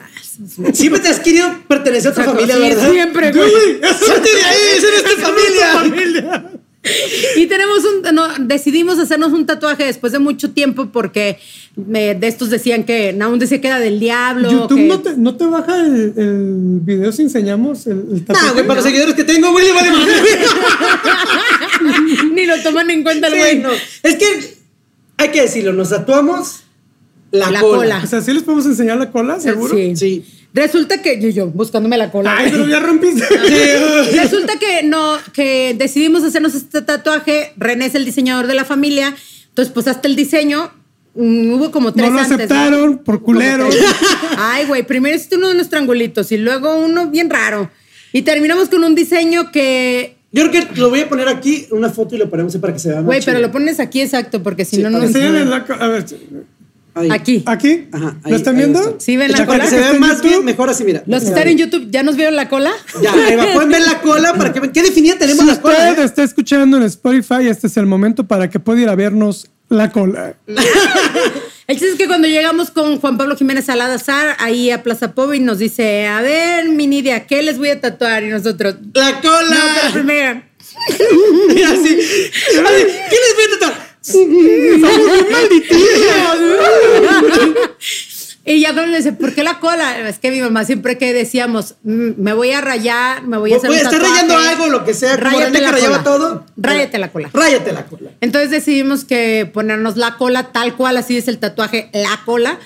Siempre te has querido pertenecer a otra Exacto, familia, sí, ¿verdad? siempre, güey. Salte de ahí, esa no es tu familia. familia. Y tenemos un, no, decidimos hacernos un tatuaje después de mucho tiempo porque me- de estos decían que, aún decía que era del diablo. YouTube que- no te, no te baja el, el video si enseñamos el, el tatuaje? Güey, para los seguidores que tengo, güey, le vale. Ni lo toman en cuenta el Sí, güey. no. Es que hay que decirlo, nos tatuamos la, La cola. cola. O sea, ¿sí les podemos enseñar la cola, seguro? Sí. Sí. Resulta que yo, yo buscándome la cola. Ay, pero ya rompiste. Resulta que no, que decidimos hacernos este tatuaje. René es el diseñador de la familia. Entonces, pues hasta el diseño. mm, hubo como tres No lo antes, aceptaron por culero. Ay, güey, primero hiciste uno de unos triangulitos y luego uno bien raro. Y terminamos con un diseño que. Yo creo que lo voy a poner aquí, una foto y lo ponemos ahí para que se vea más Güey, pero lo pones aquí exacto, porque si Sí, no, no. que Enséñale la A ver, Ahí. Aquí. ¿aquí? Ajá, ahí, ¿Lo están viendo? está. ¿Sí ven la Para cola? que se ¿Está vea más YouTube? bien, mejor así, mira. Los que están en YouTube, ¿ya nos vieron la cola? Ya, ahí va. Pueden ver la cola para que vean qué definida tenemos Si la cola. usted ¿eh? está escuchando en Spotify, este es el momento para que pueda ir a vernos la cola. El chiste es que cuando llegamos con Juan Pablo Jiménez Salazar, ahí a Plaza Pobre, y nos dice, a ver, mi Nidia, ¿qué les voy a tatuar? Y nosotros, La no, pero cola. primero, Mira así. A ver, ¿Qué les voy a tatuar? Y ya cuando le dice, ¿por qué la cola? Es que mi mamá siempre que decíamos, "Mm, me voy a rayar, me voy a hacer Voy a estar rayando algo, lo que sea. Ráyate la rayaba cola. todo. Ráyate la cola. Ráyate la cola. Entonces decidimos que ponernos la cola tal cual, así es el tatuaje, la cola.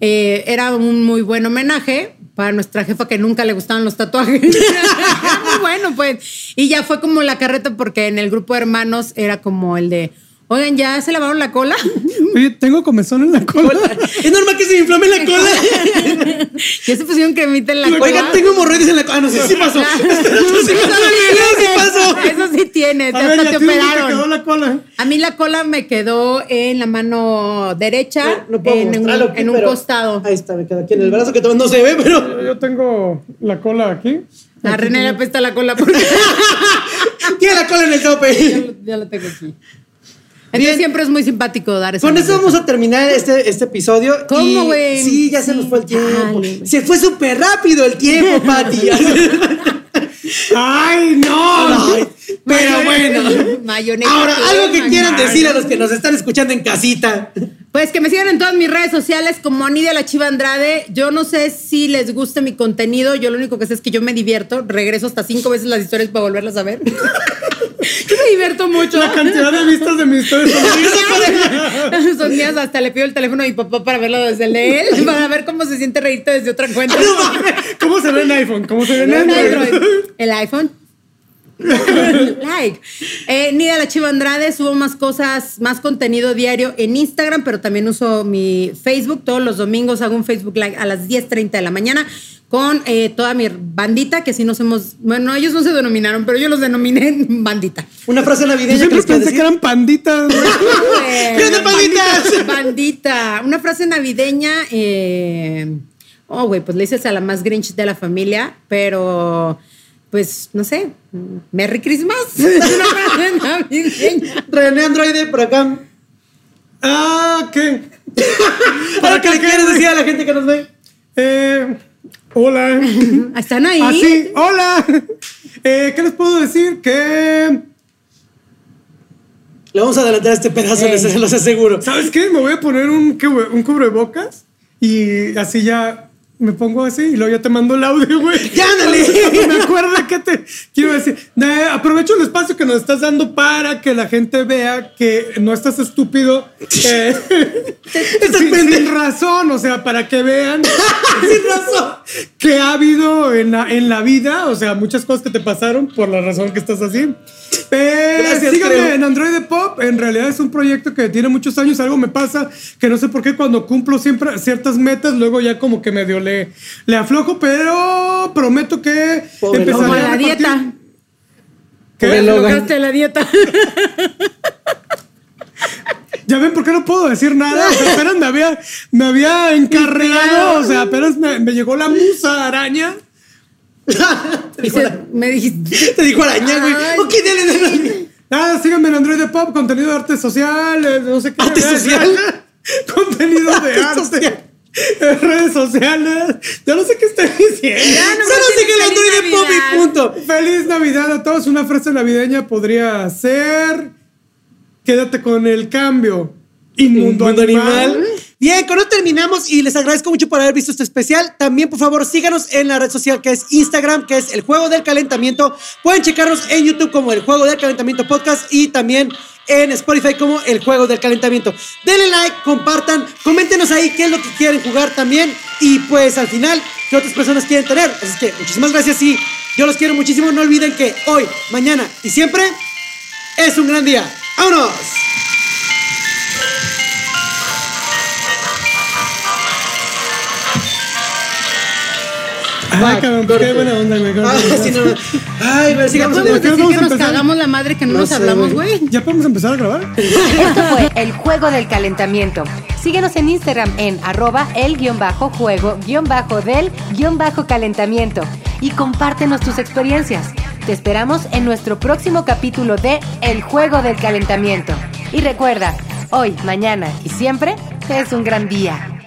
Eh, era un muy buen homenaje para nuestra jefa que nunca le gustaban los tatuajes. Bueno, pues. Y ya fue como la carreta porque en el grupo de hermanos era como el de, oigan, ¿ya se lavaron la cola? Oye, tengo comezón en la cola. Es normal que se me inflame la cola. ya se pusieron cremita en la cola. Oigan, tengo hemorroides en la cola. Ah, no sé si pasó. Claro. sí pasó, sí pasó. Eso sí tiene, A ver, hasta ¿y a te operaron. quedó la cola? A mí la cola me quedó en la mano derecha, No puedo en, un- mostrarlo aquí, en un pero- costado. Ahí está, me queda aquí en el brazo que todavía no se ve, pero. Yo- Yo tengo la cola aquí. A René le apesta la cola porque Tiene la cola en el tope. ya lo tengo aquí. Entonces siempre es muy simpático dar eso. Con eso vamos a terminar este, este episodio. ¿Cómo, güey? Sí, ya se nos fue el tiempo. dale, se fue súper rápido el tiempo, Pati. ¡Ay, no! Ay, pero bueno. Mayonesa. Ahora, algo que quieran decir a los que nos están escuchando en casita. Pues que me sigan en todas mis redes sociales como Nidia la Chiva Andrade. Yo no sé si les gusta mi contenido. Yo lo único que sé es que yo me divierto. Regreso hasta cinco veces las historias para volverlas a ver. yo me divierto mucho. La cantidad de vistas de mis historias. Son días hasta le pido el teléfono a mi papá para verlo desde el de él, para ver cómo se siente reírte desde otra cuenta. ¿Cómo se ve en iPhone? ¿Cómo se ve en Android? Android. El iPhone. like. Eh, Nidia la Chiva Andrade, subo más cosas, más contenido diario en Instagram, pero también uso mi Facebook. Todos los domingos hago un Facebook Live a las 10.30 de la mañana con eh, toda mi bandita, que si nos hemos. Bueno, ellos no se denominaron, pero yo los denominé bandita. Una frase Yo navideña que siempre les quiero pensé que eran panditas. güey. ¿Qué onda, panditas? Bandita. Una frase navideña. eh, oh, güey, pues le dices a la más grinch de la familia, pero pues no sé. Merry Christmas. Es una frase navideña. René Androide por acá. Ah, ¿qué? ¿Para qué le quieres decir a la gente que nos ve? Eh, hola. ¿Están ahí? Ah, sí, hola. Eh, ¿Qué les puedo decir? Que. Le vamos a adelantar este pedazo, Eh. les se los aseguro. ¿Sabes qué? Me voy a poner un, un cubrebocas y así ya me pongo así y luego ya te mando el audio, güey. ¡Ya, ándale! me acuerdo que te quiero decir. Eh, aprovecho el espacio que nos estás dando para que la gente vea que no estás estúpido. eh, sin, sin razón, o sea, para que vean Sin razón. que ha habido en la, en la vida, o sea, muchas cosas que te pasaron por la razón que estás así. Pero Gracias, síganme creo. en Android Pop. En realidad es un proyecto que tiene muchos años. Algo me pasa que no sé por qué cuando cumplo siempre ciertas metas, luego ya como que medio le, le aflojo, pero prometo que Pobre empezaré Como a la repartir- dieta. ¿Qué? Te lograste la dieta. Ya ven por qué no puedo decir nada. O sea, apenas me había, me había encarregado. O sea, apenas me, me llegó la musa araña. Y se- me dijiste. Te dijo araña, güey. Ok, dale, dale. Nada, síganme en Android Pop, contenido de arte social, no sé qué. ¿Arte social? contenido de Arte arte. En redes sociales. Ya no sé qué estoy diciendo. Ya no Solo me sigue el feliz Android Pop y Navidad. punto. Feliz Navidad a todos. Una frase navideña podría ser: Quédate con el cambio. Inmundo, Mundo animal. animal. Bien, con esto terminamos y les agradezco mucho por haber visto este especial. También, por favor, síganos en la red social que es Instagram, que es el Juego del Calentamiento. Pueden checarnos en YouTube como el Juego del Calentamiento Podcast y también en Spotify como el Juego del Calentamiento. Denle like, compartan, coméntenos ahí qué es lo que quieren jugar también y pues al final qué otras personas quieren tener. Así que muchísimas gracias y yo los quiero muchísimo. No olviden que hoy, mañana y siempre es un gran día. ¡Vámonos! Ay, cabrón, qué buena onda, güey. Ah, sí, no, no. Ay, pero sigamos podemos adelante. ¿qué decir vamos que a nos empezar? cagamos la madre que no, No nos sé, hablamos, güey. güey. ¿Ya podemos empezar a grabar? Esto fue el juego del calentamiento. Síguenos en Instagram en arroba el guion bajo juego guion bajo del guion bajo calentamiento y compártenos tus experiencias. Te esperamos en nuestro próximo capítulo de El juego del calentamiento. Y recuerda, hoy, mañana y siempre es un gran día.